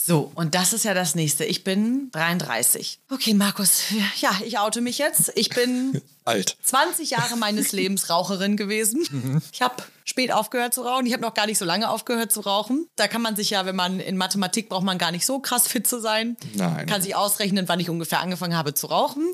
So, und das ist ja das nächste. Ich bin 33. Okay, Markus, ja, ich oute mich jetzt. Ich bin Alt. 20 Jahre meines Lebens Raucherin gewesen. Ich habe spät aufgehört zu rauchen. Ich habe noch gar nicht so lange aufgehört zu rauchen. Da kann man sich ja, wenn man in Mathematik braucht man gar nicht so krass fit zu sein. Nein. Kann sich ausrechnen, wann ich ungefähr angefangen habe zu rauchen.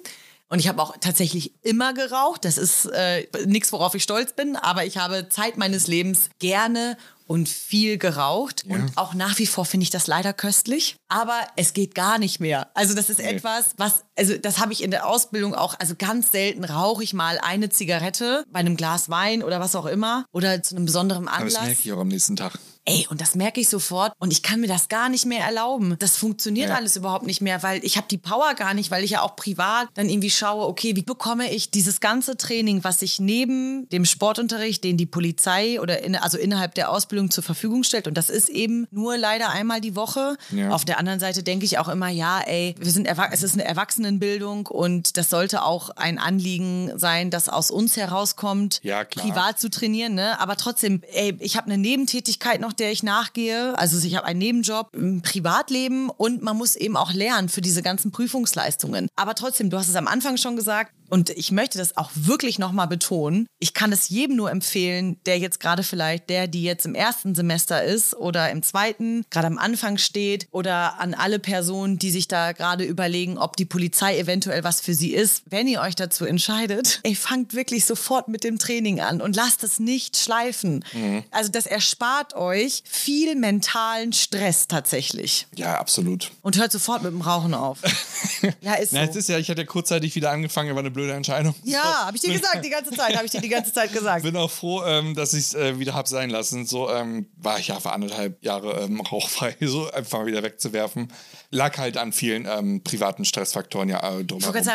Und ich habe auch tatsächlich immer geraucht. Das ist äh, nichts, worauf ich stolz bin, aber ich habe Zeit meines Lebens gerne und viel geraucht. Und auch nach wie vor finde ich das leider köstlich. Aber es geht gar nicht mehr. Also das ist etwas, was, also das habe ich in der Ausbildung auch, also ganz selten rauche ich mal eine Zigarette bei einem Glas Wein oder was auch immer oder zu einem besonderen Aber das Anlass. merke ich auch am nächsten Tag. Ey, und das merke ich sofort und ich kann mir das gar nicht mehr erlauben. Das funktioniert Ja. alles überhaupt nicht mehr, weil ich habe die Power gar nicht, weil ich ja auch privat dann irgendwie schaue, okay, wie bekomme ich dieses ganze Training, was sich neben dem Sportunterricht, den die Polizei oder in, also innerhalb der Ausbildung zur Verfügung stellt und das ist eben nur leider einmal die Woche. Ja. Auf der anderen Seite denke ich auch immer, ja, ey, wir sind es ist eine Erwachsenenbildung und das sollte auch ein Anliegen sein, das aus uns herauskommt, Ja, privat zu trainieren, ne? Aber trotzdem, ey, ich habe eine Nebentätigkeit noch, der ich nachgehe. Also ich habe einen Nebenjob im Privatleben und man muss eben auch lernen für diese ganzen Prüfungsleistungen. Aber trotzdem, du hast es am Anfang schon gesagt und ich möchte das auch wirklich nochmal betonen. Ich kann es jedem nur empfehlen, der jetzt gerade vielleicht, der, die jetzt im ersten Semester ist oder im zweiten, gerade am Anfang steht oder an alle Personen, die sich da gerade überlegen, ob die Polizei eventuell was für sie ist. Wenn ihr euch dazu entscheidet, ey, fangt wirklich sofort mit dem Training an und lasst es nicht schleifen. Also das erspart euch viel mentalen Stress tatsächlich. Ja, absolut. Und hört sofort mit dem Rauchen auf. ja, ist so. Na, es ist ja, ich hatte ja kurzzeitig wieder angefangen, war eine blöde Entscheidung. ja, habe ich dir gesagt, die ganze Zeit, habe ich dir die ganze Zeit gesagt. bin auch froh, ähm, dass ich es äh, wieder hab sein lassen. So ähm, war ich ja für anderthalb Jahre ähm, rauchfrei, so einfach mal wieder wegzuwerfen. Lag halt an vielen ähm, privaten Stressfaktoren ja äh,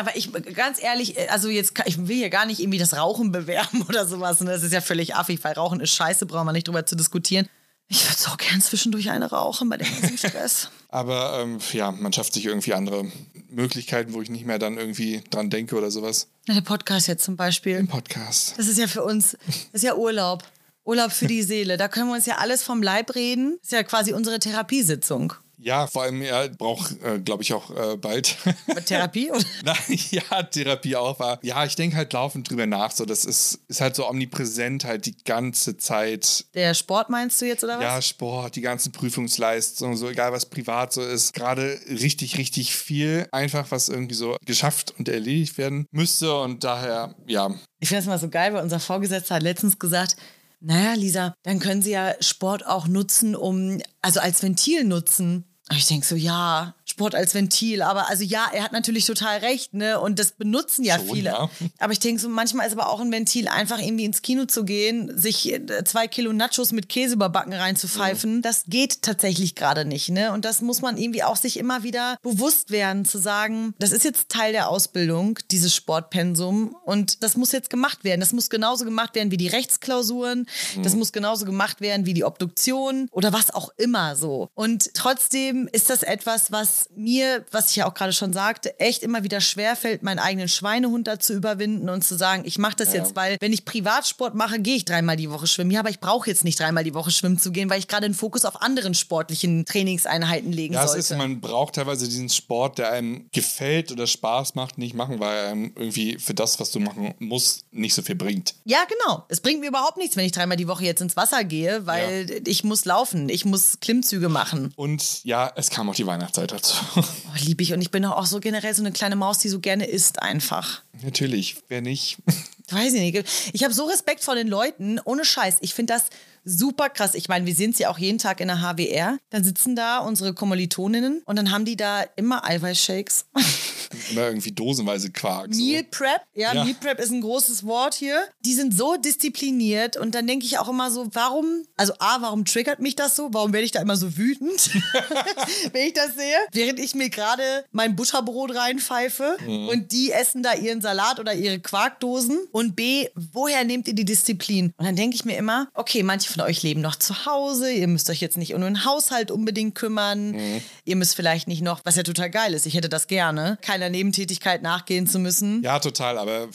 weil ich ganz ehrlich, also jetzt, ich will hier gar nicht irgendwie das Rauchen bewerben oder sowas. Und das ist ja völlig affig, weil Rauchen ist scheiße, brauchen wir nicht drüber zu diskutieren. Ich würde so gern zwischendurch eine rauchen bei dem ganzen Stress. Aber ähm, ja, man schafft sich irgendwie andere Möglichkeiten, wo ich nicht mehr dann irgendwie dran denke oder sowas. Ja, der Podcast jetzt zum Beispiel. Podcast. Das ist ja für uns, das ist ja Urlaub. Urlaub für die Seele. Da können wir uns ja alles vom Leib reden. Das ist ja quasi unsere Therapiesitzung. Ja, vor allem, er braucht, äh, glaube ich, auch äh, bald. Therapie? Nein, ja, Therapie auch war. Ja, ich denke halt laufend drüber nach. So, das ist, ist halt so omnipräsent halt die ganze Zeit. Der Sport meinst du jetzt oder was? Ja, Sport, die ganzen Prüfungsleistungen, so egal was privat so ist. Gerade richtig, richtig viel einfach, was irgendwie so geschafft und erledigt werden müsste. Und daher, ja, Ich finde das mal so geil, weil unser Vorgesetzter hat letztens gesagt, naja, Lisa, dann können Sie ja Sport auch nutzen, um, also als Ventil nutzen. Und ich denke so, ja, Sport als Ventil. Aber also ja, er hat natürlich total recht, ne? Und das benutzen ja Schon, viele. ja. Aber ich denke so, manchmal ist aber auch ein Ventil, einfach irgendwie ins Kino zu gehen, sich äh, zwei Kilo Nachos mit Käse überbacken reinzupfeifen. Mhm. Das geht tatsächlich gerade nicht, ne? Und das muss man irgendwie auch sich immer wieder bewusst werden, zu sagen, das ist jetzt Teil der Ausbildung, dieses Sportpensum. Und das muss jetzt gemacht werden. Das muss genauso gemacht werden wie die Rechtsklausuren. Mhm. Das muss genauso gemacht werden wie die Obduktion oder was auch immer so. Und trotzdem ist das etwas, was mir, was ich ja auch gerade schon sagte, echt immer wieder schwerfällt, meinen eigenen Schweinehund dazu überwinden und zu sagen, ich mache das jetzt, weil wenn ich Privatsport mache, gehe ich dreimal die Woche schwimmen. Ja, aber ich brauche jetzt nicht dreimal die Woche schwimmen zu gehen, weil ich gerade den Fokus auf anderen sportlichen Trainingseinheiten legen Ja, sollte. ist, man braucht teilweise diesen Sport, der einem gefällt oder Spaß macht, nicht machen, weil er einem irgendwie für das, was du machen musst, nicht so viel bringt. Ja, genau. Es bringt mir überhaupt nichts, wenn ich dreimal die Woche jetzt ins Wasser gehe, weil ich muss laufen, ich muss Klimmzüge machen. Und ja, es kam auch die Weihnachtszeit dazu. Oh, lieb ich. Und ich bin auch so generell so eine kleine Maus, die so gerne isst einfach. Natürlich, wer nicht. Weiß ich nicht. Ich habe so Respekt vor den Leuten. Ohne Scheiß. Ich finde das super krass. Ich meine, wir sehen es ja auch jeden Tag in der HWR. Dann sitzen da unsere Kommilitoninnen und dann haben die da immer Eiweißshakes. Oder irgendwie dosenweise Quark. So. Meal Prep, ja, Ja. Meal Prep ist ein großes Wort hier. Die sind so diszipliniert und dann denke ich auch immer so, warum, also A, warum triggert mich das so? Warum werde ich da immer so wütend, wenn ich das sehe? Während ich mir gerade mein Butterbrot reinpfeife Mhm. und die essen da ihren Salat oder ihre Quarkdosen. Und B, woher nehmt ihr die Disziplin? Und dann denke ich mir immer, okay, manche von euch leben noch zu Hause, ihr müsst euch jetzt nicht um den Haushalt unbedingt kümmern, Mhm. ihr müsst vielleicht nicht noch, was ja total geil ist, ich hätte das gerne, keiner Nebentätigkeit nachgehen zu müssen. Ja, total, aber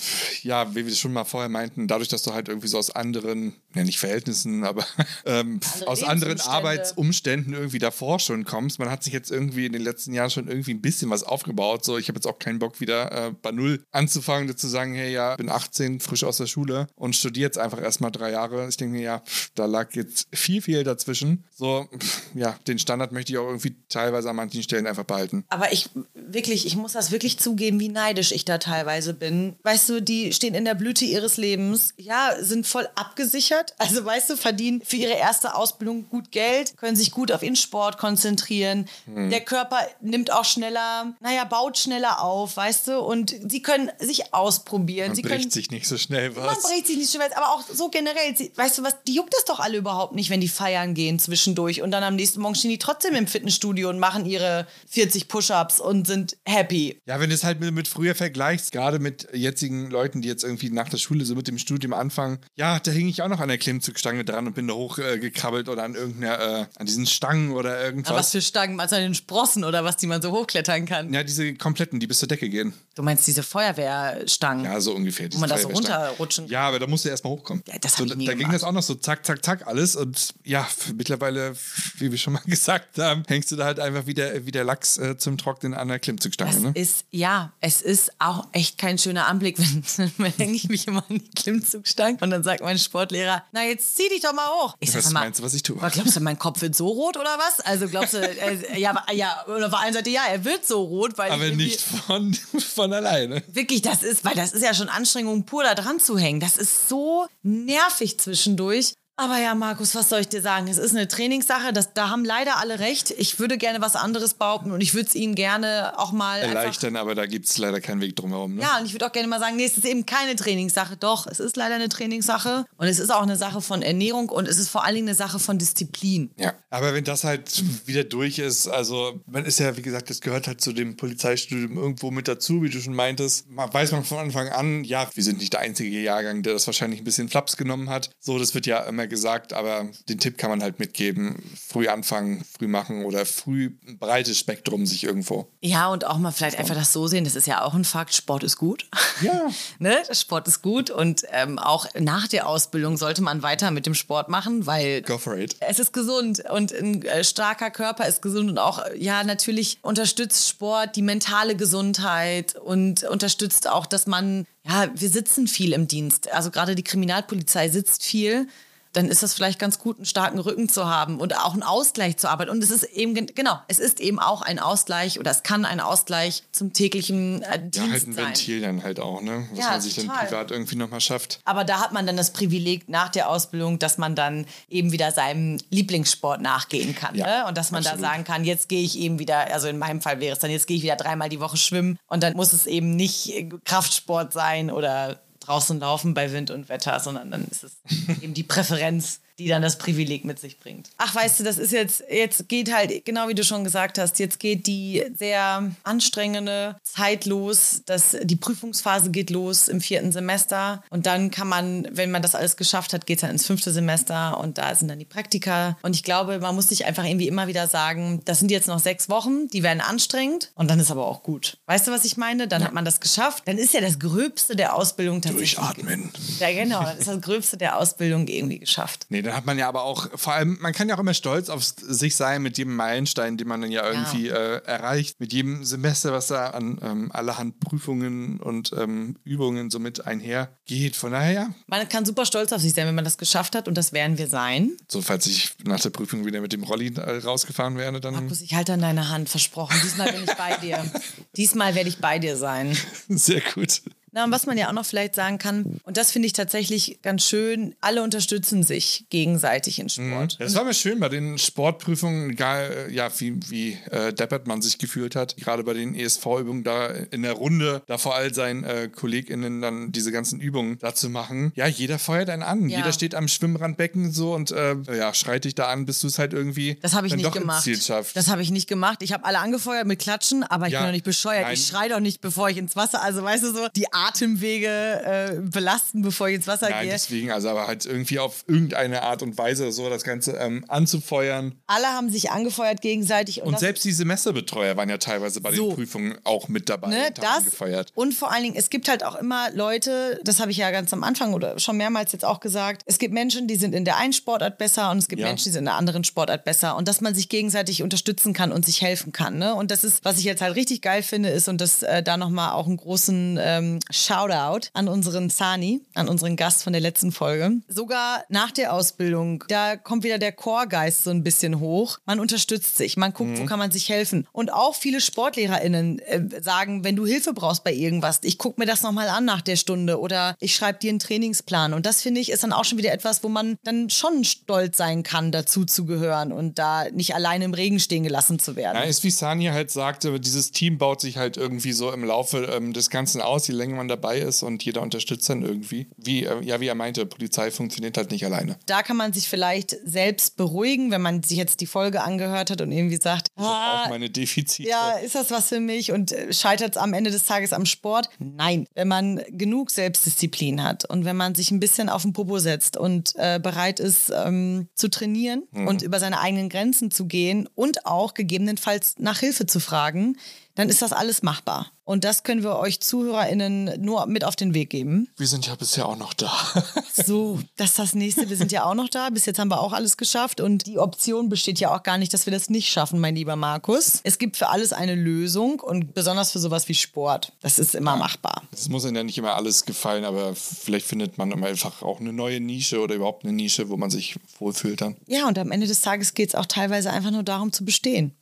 ja, wie wir schon mal vorher meinten, dadurch, dass du halt irgendwie so aus anderen, ja nicht Verhältnissen, aber ähm, Andere aus anderen. Arbeitsumständen irgendwie davor schon kommst. Man hat sich jetzt irgendwie in den letzten Jahren schon irgendwie ein bisschen was aufgebaut. So, ich habe jetzt auch keinen Bock wieder äh, bei Null anzufangen, zu sagen, hey, ja, bin 18, frisch aus der Schule und studiere jetzt einfach erstmal drei Jahre. Ich denke mir, ja, pff, da lag jetzt viel, viel dazwischen. So, ja, den Standard möchte ich auch irgendwie teilweise an manchen Stellen einfach behalten. Aber ich wirklich, ich muss das wirklich zugeben, wie neidisch ich da teilweise bin. Weißt du, die stehen in der Blüte ihres Lebens, ja, sind voll abgesichert. Also weißt du, verdienen für ihre erste Ausbildung gut Geld, können sich gut auf ihren Sport konzentrieren. Hm. Der Körper nimmt auch schneller, naja, baut schneller auf, weißt du, und sie können sich ausprobieren. Man sie bricht können sich nicht so schnell man was. bricht sich nicht schon aber auch so generell, sie, weißt du was, die juckt das doch alle überhaupt nicht, wenn die feiern gehen zwischendurch und dann am nächsten Morgen stehen die trotzdem im Fitnessstudio und machen ihre 40 Push-Ups und sind happy. Ja, wenn du es halt mit, mit früher vergleichst, gerade mit jetzigen Leuten, die jetzt irgendwie nach der Schule so mit dem Studium anfangen, ja, da hing ich auch noch an der Klimmzugstange dran und bin da hochgekrabbelt äh, oder an irgendeiner, äh, an diesen Stangen oder irgendwas. Aber was für Stangen, also an den Sprossen oder was, die man so hochklettern kann. ja, diese kompletten, die bis zur Decke gehen. Du meinst diese Feuerwehrstangen? Ja, so ungefähr. Wo man da so runterrutschen- Ja, aber da musst du erstmal hochkommen. Ja, das so, Da ging das auch noch so zack, zack, zack alles. Und ja, mittlerweile, wie wir schon mal gesagt haben, hängst du da halt einfach wie der, wie der Lachs äh, zum Trocknen an der Klimmzugstange. Das Ne? ist, ja, es ist auch echt kein schöner Anblick, wenn dann hänge ich mich immer an die Klimmzugstange und dann sagt mein Sportlehrer, na jetzt zieh dich doch mal hoch. Ich Was mal, meinst du, was ich tue? Glaubst du, mein Kopf wird so rot oder was? Also glaubst du, äh, ja, ja, und auf der einen Seite, ja, er wird so rot, weil Aber nicht von, von alleine. Wirklich, das ist, weil das ist ja schon Anstrengung pur, da dran zu hängen. Das ist so nervig zwischendurch. Aber ja, Markus, was soll ich dir sagen? Es ist eine Trainingssache, das, da haben leider alle recht. Ich würde gerne was anderes behaupten und ich würde es ihnen gerne auch mal einfach Erleichtern, aber da gibt es leider keinen Weg drumherum. Ne? ja, und ich würde auch gerne mal sagen, nee, es ist eben keine Trainingssache. Doch, es ist leider eine Trainingssache. Und es ist auch eine Sache von Ernährung und es ist vor allen Dingen eine Sache von Disziplin. Ja, aber wenn das halt wieder durch ist, also man ist ja, wie gesagt, das gehört halt zu dem Polizeistudium irgendwo mit dazu, wie du schon meintest. Man weiß man von Anfang an, ja, wir sind nicht der einzige Jahrgang, der das wahrscheinlich ein bisschen Flaps genommen hat. So, das wird ja immer gesagt, aber den Tipp kann man halt mitgeben. Früh anfangen, früh machen oder früh ein breites Spektrum sich irgendwo. Ja, und auch mal vielleicht einfach das so sehen, das ist ja auch ein Fakt, Sport ist gut. Ja. ne? Sport ist gut und ähm, auch nach der Ausbildung sollte man weiter mit dem Sport machen, weil Go for it. es ist gesund und ein äh, starker Körper ist gesund und auch, ja, natürlich unterstützt Sport die mentale Gesundheit und unterstützt auch, dass man, ja, wir sitzen viel im Dienst. Also gerade die Kriminalpolizei sitzt viel. Dann ist das vielleicht ganz gut, einen starken Rücken zu haben und auch einen Ausgleich zur Arbeit. Und es ist eben, genau, es ist eben auch ein Ausgleich oder es kann ein Ausgleich zum täglichen äh, Dienst Ja, halt ein sein. Ventil dann halt auch, ne? Was Ja, man sich dann total. privat irgendwie nochmal schafft. Aber da hat man dann das Privileg nach der Ausbildung, dass man dann eben wieder seinem Lieblingssport nachgehen kann. Ja, ne? Und dass man absolut. da sagen kann, jetzt gehe ich eben wieder, also in meinem Fall wäre es dann, jetzt gehe ich wieder dreimal die Woche schwimmen und dann muss es eben nicht äh, Kraftsport sein oder draußen laufen bei Wind und Wetter, sondern dann ist es eben die Präferenz, die dann das Privileg mit sich bringt. Ach, weißt du, das ist jetzt, jetzt geht halt, genau wie du schon gesagt hast, jetzt geht die sehr anstrengende Zeit los, das, die Prüfungsphase geht los im vierten Semester und dann kann man, wenn man das alles geschafft hat, geht es dann ins fünfte Semester und da sind dann die Praktika und ich glaube, man muss sich einfach irgendwie immer wieder sagen, das sind jetzt noch sechs Wochen, die werden anstrengend und dann ist aber auch gut. Weißt du, was ich meine? Dann hat man das geschafft, dann ist ja das Gröbste der Ausbildung tatsächlich. Durchatmen. Ja, genau, dann ist das Gröbste der Ausbildung irgendwie geschafft. Nee, dann hat man ja aber auch, vor allem, man kann ja auch immer stolz auf sich sein mit jedem Meilenstein, den man dann ja irgendwie äh, erreicht, mit jedem Semester, was da an ähm, allerhand Prüfungen und ähm, Übungen so mit einhergeht. Von daher, Man kann super stolz auf sich sein, wenn man das geschafft hat und das werden wir sein. so falls ich nach der Prüfung wieder mit dem Rolli äh, rausgefahren werde, dann Markus, ich halte an deiner Hand, versprochen. Diesmal bin ich bei dir. Diesmal werde ich bei dir sein. sehr gut. Na, und was man ja auch noch vielleicht sagen kann, und das finde ich tatsächlich ganz schön, alle unterstützen sich gegenseitig in Sport. Das war mir schön bei den Sportprüfungen, egal äh, ja, wie, wie äh, deppert man sich gefühlt hat. Gerade bei den ESV-Übungen da in der Runde, da vor all seinen äh, KollegInnen dann diese ganzen Übungen da zu machen. Ja, jeder feuert einen an. Ja. Jeder steht am Schwimmrandbecken so und äh, ja, schreit dich da an, bis du es halt irgendwie Das habe ich nicht gemacht. Das habe ich nicht gemacht. Ich habe alle angefeuert mit Klatschen, aber ich Ja, bin doch nicht bescheuert. nein. Ich schreie doch nicht, bevor ich ins Wasser, also weißt du so, die Atemwege äh, belasten, bevor ich ins Wasser Nein, gehe. deswegen, also aber halt irgendwie auf irgendeine Art und Weise so das Ganze ähm, anzufeuern. Alle haben sich angefeuert gegenseitig. Und, Und selbst die Semesterbetreuer waren ja teilweise bei So. den Prüfungen auch mit dabei ne, und das angefeuert. und vor allen Dingen, es gibt halt auch immer Leute, das habe ich ja ganz am Anfang oder schon mehrmals jetzt auch gesagt, es gibt Menschen, die sind in der einen Sportart besser und es gibt Ja. Menschen, die sind in der anderen Sportart besser und dass man sich gegenseitig unterstützen kann und sich helfen kann. Ne? Und das ist, was ich jetzt halt richtig geil finde, ist und das äh, da nochmal auch einen großen ähm, Shoutout an unseren Sani, an unseren Gast von der letzten Folge. Sogar nach der Ausbildung, da kommt wieder der Chorgeist so ein bisschen hoch. Man unterstützt sich, man guckt, wo kann man sich helfen. Und auch viele SportlehrerInnen äh, sagen, wenn du Hilfe brauchst bei irgendwas, ich gucke mir das nochmal an nach der Stunde oder ich schreibe dir einen Trainingsplan. Und das finde ich ist dann auch schon wieder etwas, wo man dann schon stolz sein kann, dazu zu gehören und da nicht alleine im Regen stehen gelassen zu werden. Ja, ist wie Sani halt sagte, dieses Team baut sich halt irgendwie so im Laufe ähm, des Ganzen aus, je länger man dabei ist und jeder unterstützt dann irgendwie. Wie, äh, ja, wie er meinte, Polizei funktioniert halt nicht alleine. Da kann man sich vielleicht selbst beruhigen, wenn man sich jetzt die Folge angehört hat und irgendwie sagt, Auch ah, meine Defizite. ja, ist das was für mich und äh, scheitert es am Ende des Tages am Sport? Nein, wenn man genug Selbstdisziplin hat und wenn man sich ein bisschen auf den Popo setzt und äh, bereit ist ähm, zu trainieren und über seine eigenen Grenzen zu gehen und auch gegebenenfalls nach Hilfe zu fragen, dann ist das alles machbar. Und das können wir euch ZuhörerInnen nur mit auf den Weg geben. Wir sind ja bisher auch noch da. So, das ist das nächste. Wir sind ja auch noch da. Bis jetzt haben wir auch alles geschafft. Und die Option besteht ja auch gar nicht, dass wir das nicht schaffen, mein lieber Markus. Es gibt für alles eine Lösung und besonders für sowas wie Sport. Das ist immer machbar. Es muss ihnen ja nicht immer alles gefallen, aber vielleicht findet man einfach auch eine neue Nische oder überhaupt eine Nische, wo man sich wohlfühlt dann. Ja, und am Ende des Tages geht es auch teilweise einfach nur darum zu bestehen.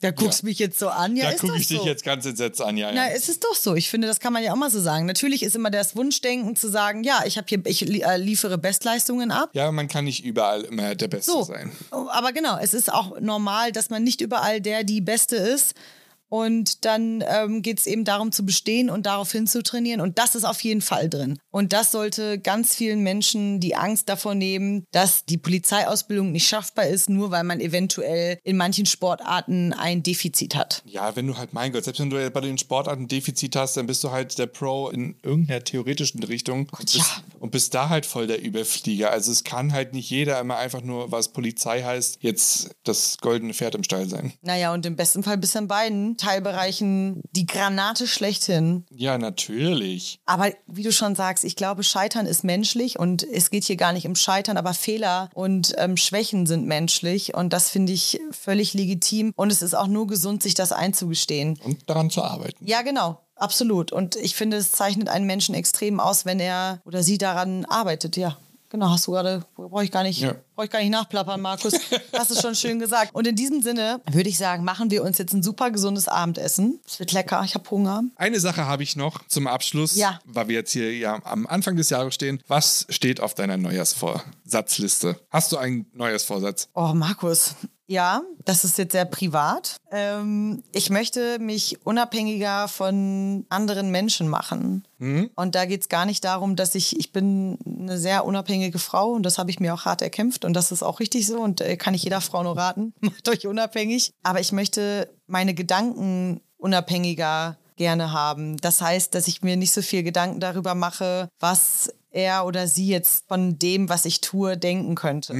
Da guckst Ja. mich jetzt so an. Ja, da gucke ich dich so. jetzt ganz entsetzt an, ja. Na, ja. es ist doch so. Ich finde, das kann man ja auch mal so sagen. Natürlich ist immer das Wunschdenken zu sagen, ja, ich habe hier, ich äh, liefere Bestleistungen ab. ja, man kann nicht überall immer der Beste So, sein. aber genau, es ist auch normal, dass man nicht überall der die Beste ist. Und dann ähm, geht es eben darum zu bestehen und darauf trainieren. Und das ist auf jeden Fall drin. Und das sollte ganz vielen Menschen die Angst davor nehmen, dass die Polizeiausbildung nicht schaffbar ist, nur weil man eventuell in manchen Sportarten ein Defizit hat. Ja, wenn du halt, mein Gott, selbst wenn du bei den Sportarten Defizit hast, dann bist du halt der Pro in irgendeiner theoretischen Richtung und bist, ja. und bist da halt voll der Überflieger. Also es kann halt nicht jeder immer einfach nur, was Polizei heißt, jetzt das goldene Pferd im Stall sein. Naja, und im besten Fall bis in beiden Teilbereichen die Granate schlechthin. Ja, natürlich. Aber wie du schon sagst, ich glaube, Scheitern ist menschlich und es geht hier gar nicht um Scheitern, aber Fehler und ähm, Schwächen sind menschlich und das finde ich völlig legitim und es ist auch nur gesund, sich das einzugestehen. Und daran zu arbeiten. Ja, genau. Absolut. Und ich finde, es zeichnet einen Menschen extrem aus, wenn er oder sie daran arbeitet, ja. Genau, hast du gerade, brauche ich gar nicht, Ja. brauche ich gar nicht nachplappern, Markus. Hast du schon schön gesagt. Und in diesem Sinne würde ich sagen, machen wir uns jetzt ein super gesundes Abendessen. Es wird lecker, ich habe Hunger. Eine Sache habe ich noch zum Abschluss, Ja. weil wir jetzt hier ja am Anfang des Jahres stehen. Was steht auf deiner Neujahrsvorsatzliste? Hast du einen Neujahrsvorsatz? Oh, Markus. Ja, das ist jetzt sehr privat. Ähm, ich möchte mich unabhängiger von anderen Menschen machen. Und da geht es gar nicht darum, dass ich, ich bin eine sehr unabhängige Frau und das habe ich mir auch hart erkämpft und das ist auch richtig so und äh, kann ich jeder Frau nur raten, macht euch unabhängig. Aber ich möchte meine Gedanken unabhängiger gerne haben. Das heißt, dass ich mir nicht so viel Gedanken darüber mache, was er oder sie jetzt von dem, was ich tue, denken könnte.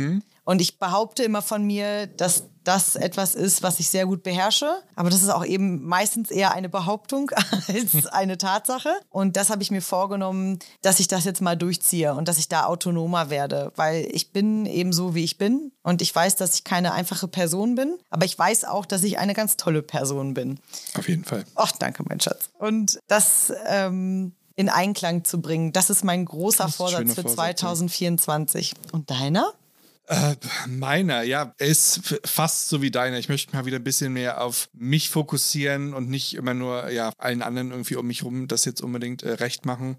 Und ich behaupte immer von mir, dass das etwas ist, was ich sehr gut beherrsche. Aber das ist auch eben meistens eher eine Behauptung als eine Tatsache. Und das habe ich mir vorgenommen, dass ich das jetzt mal durchziehe und dass ich da autonomer werde. Weil ich bin eben so, wie ich bin. Und ich weiß, dass ich keine einfache Person bin. Aber ich weiß auch, dass ich eine ganz tolle Person bin. Auf jeden Fall. Ach, danke, mein Schatz. Und das ähm, in Einklang zu bringen, das ist mein großer Das Vorsatz für Vorsatz, ja. 2024. Und deiner? Äh, meiner, ja, ist fast so wie deiner. Ich möchte mal wieder ein bisschen mehr auf mich fokussieren und nicht immer nur ja, allen anderen irgendwie um mich rum das jetzt unbedingt äh, recht machen.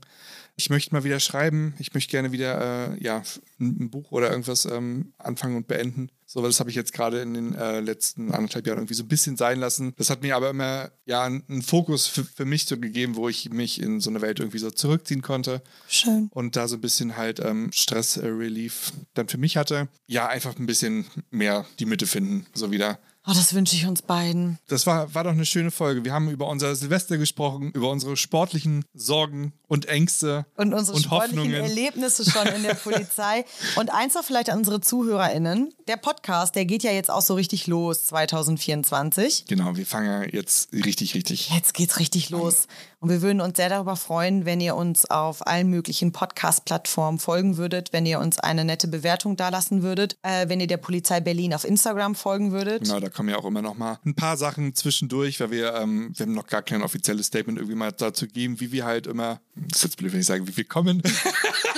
Ich möchte mal wieder schreiben. Ich möchte gerne wieder äh, ja, ein, Buch oder irgendwas ähm, anfangen und beenden. So, weil das habe ich jetzt gerade in den äh, letzten anderthalb Jahren irgendwie so ein bisschen sein lassen. Das hat mir aber immer ja einen Fokus für, für mich so gegeben, wo ich mich in so eine Welt irgendwie so zurückziehen konnte Schön. und da so ein bisschen halt ähm, Stress-Relief dann für mich hatte. Ja, einfach ein bisschen mehr die Mitte finden, so wieder. Oh, das wünsche ich uns beiden. Das war, war doch eine schöne Folge. Wir haben über unser Silvester gesprochen, über unsere sportlichen Sorgen und Ängste Und unsere und sportlichen Hoffnungen. Erlebnisse schon in der Polizei. Und eins noch vielleicht an unsere ZuhörerInnen. Der Podcast, der geht ja jetzt auch so richtig los 2024. Genau, wir fangen ja jetzt richtig, richtig. Jetzt geht's richtig los. Und wir würden uns sehr darüber freuen, wenn ihr uns auf allen möglichen Podcast-Plattformen folgen würdet, wenn ihr uns eine nette Bewertung dalassen würdet, äh, wenn ihr der Polizei Berlin auf Instagram folgen würdet. Genau, da kommen ja auch immer noch mal ein paar Sachen zwischendurch, weil wir, ähm, wir haben noch gar kein offizielles Statement irgendwie mal dazu geben, wie wir halt immer, das ist jetzt blöd, wenn ich sage, wie wir kommen,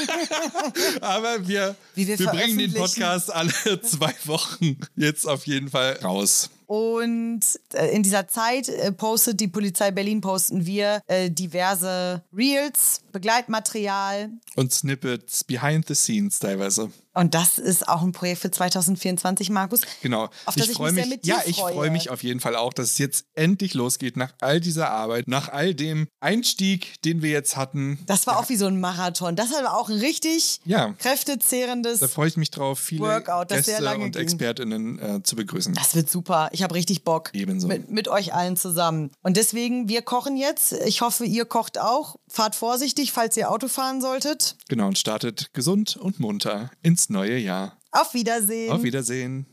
aber wir, Wie wir bringen den. Podcast alle zwei Wochen jetzt auf jeden Fall raus. Und äh, in dieser Zeit äh, postet die Polizei Berlin, posten wir äh, diverse Reels, Begleitmaterial. Und Snippets behind the scenes teilweise. Und das ist auch ein Projekt für 2024, Markus. Genau. Auf das ich, freu mich sehr mit dir ja, ich freue. freue mich auf jeden Fall auch, dass es jetzt endlich losgeht nach all dieser Arbeit, nach all dem Einstieg, den wir jetzt hatten. Das war auch wie so ein Marathon. Das war auch ein richtig Ja. kräftezehrendes. Da freue ich mich drauf, viele Workout, Gäste und ging. ExpertInnen äh, zu begrüßen. Das wird super. Ich habe richtig Bock. Ebenso. Mit, mit euch allen zusammen. Und deswegen, wir kochen jetzt. Ich hoffe, ihr kocht auch. Fahrt vorsichtig, falls ihr Auto fahren solltet. Genau, und startet gesund und munter ins neue Jahr. Auf Wiedersehen. Auf Wiedersehen.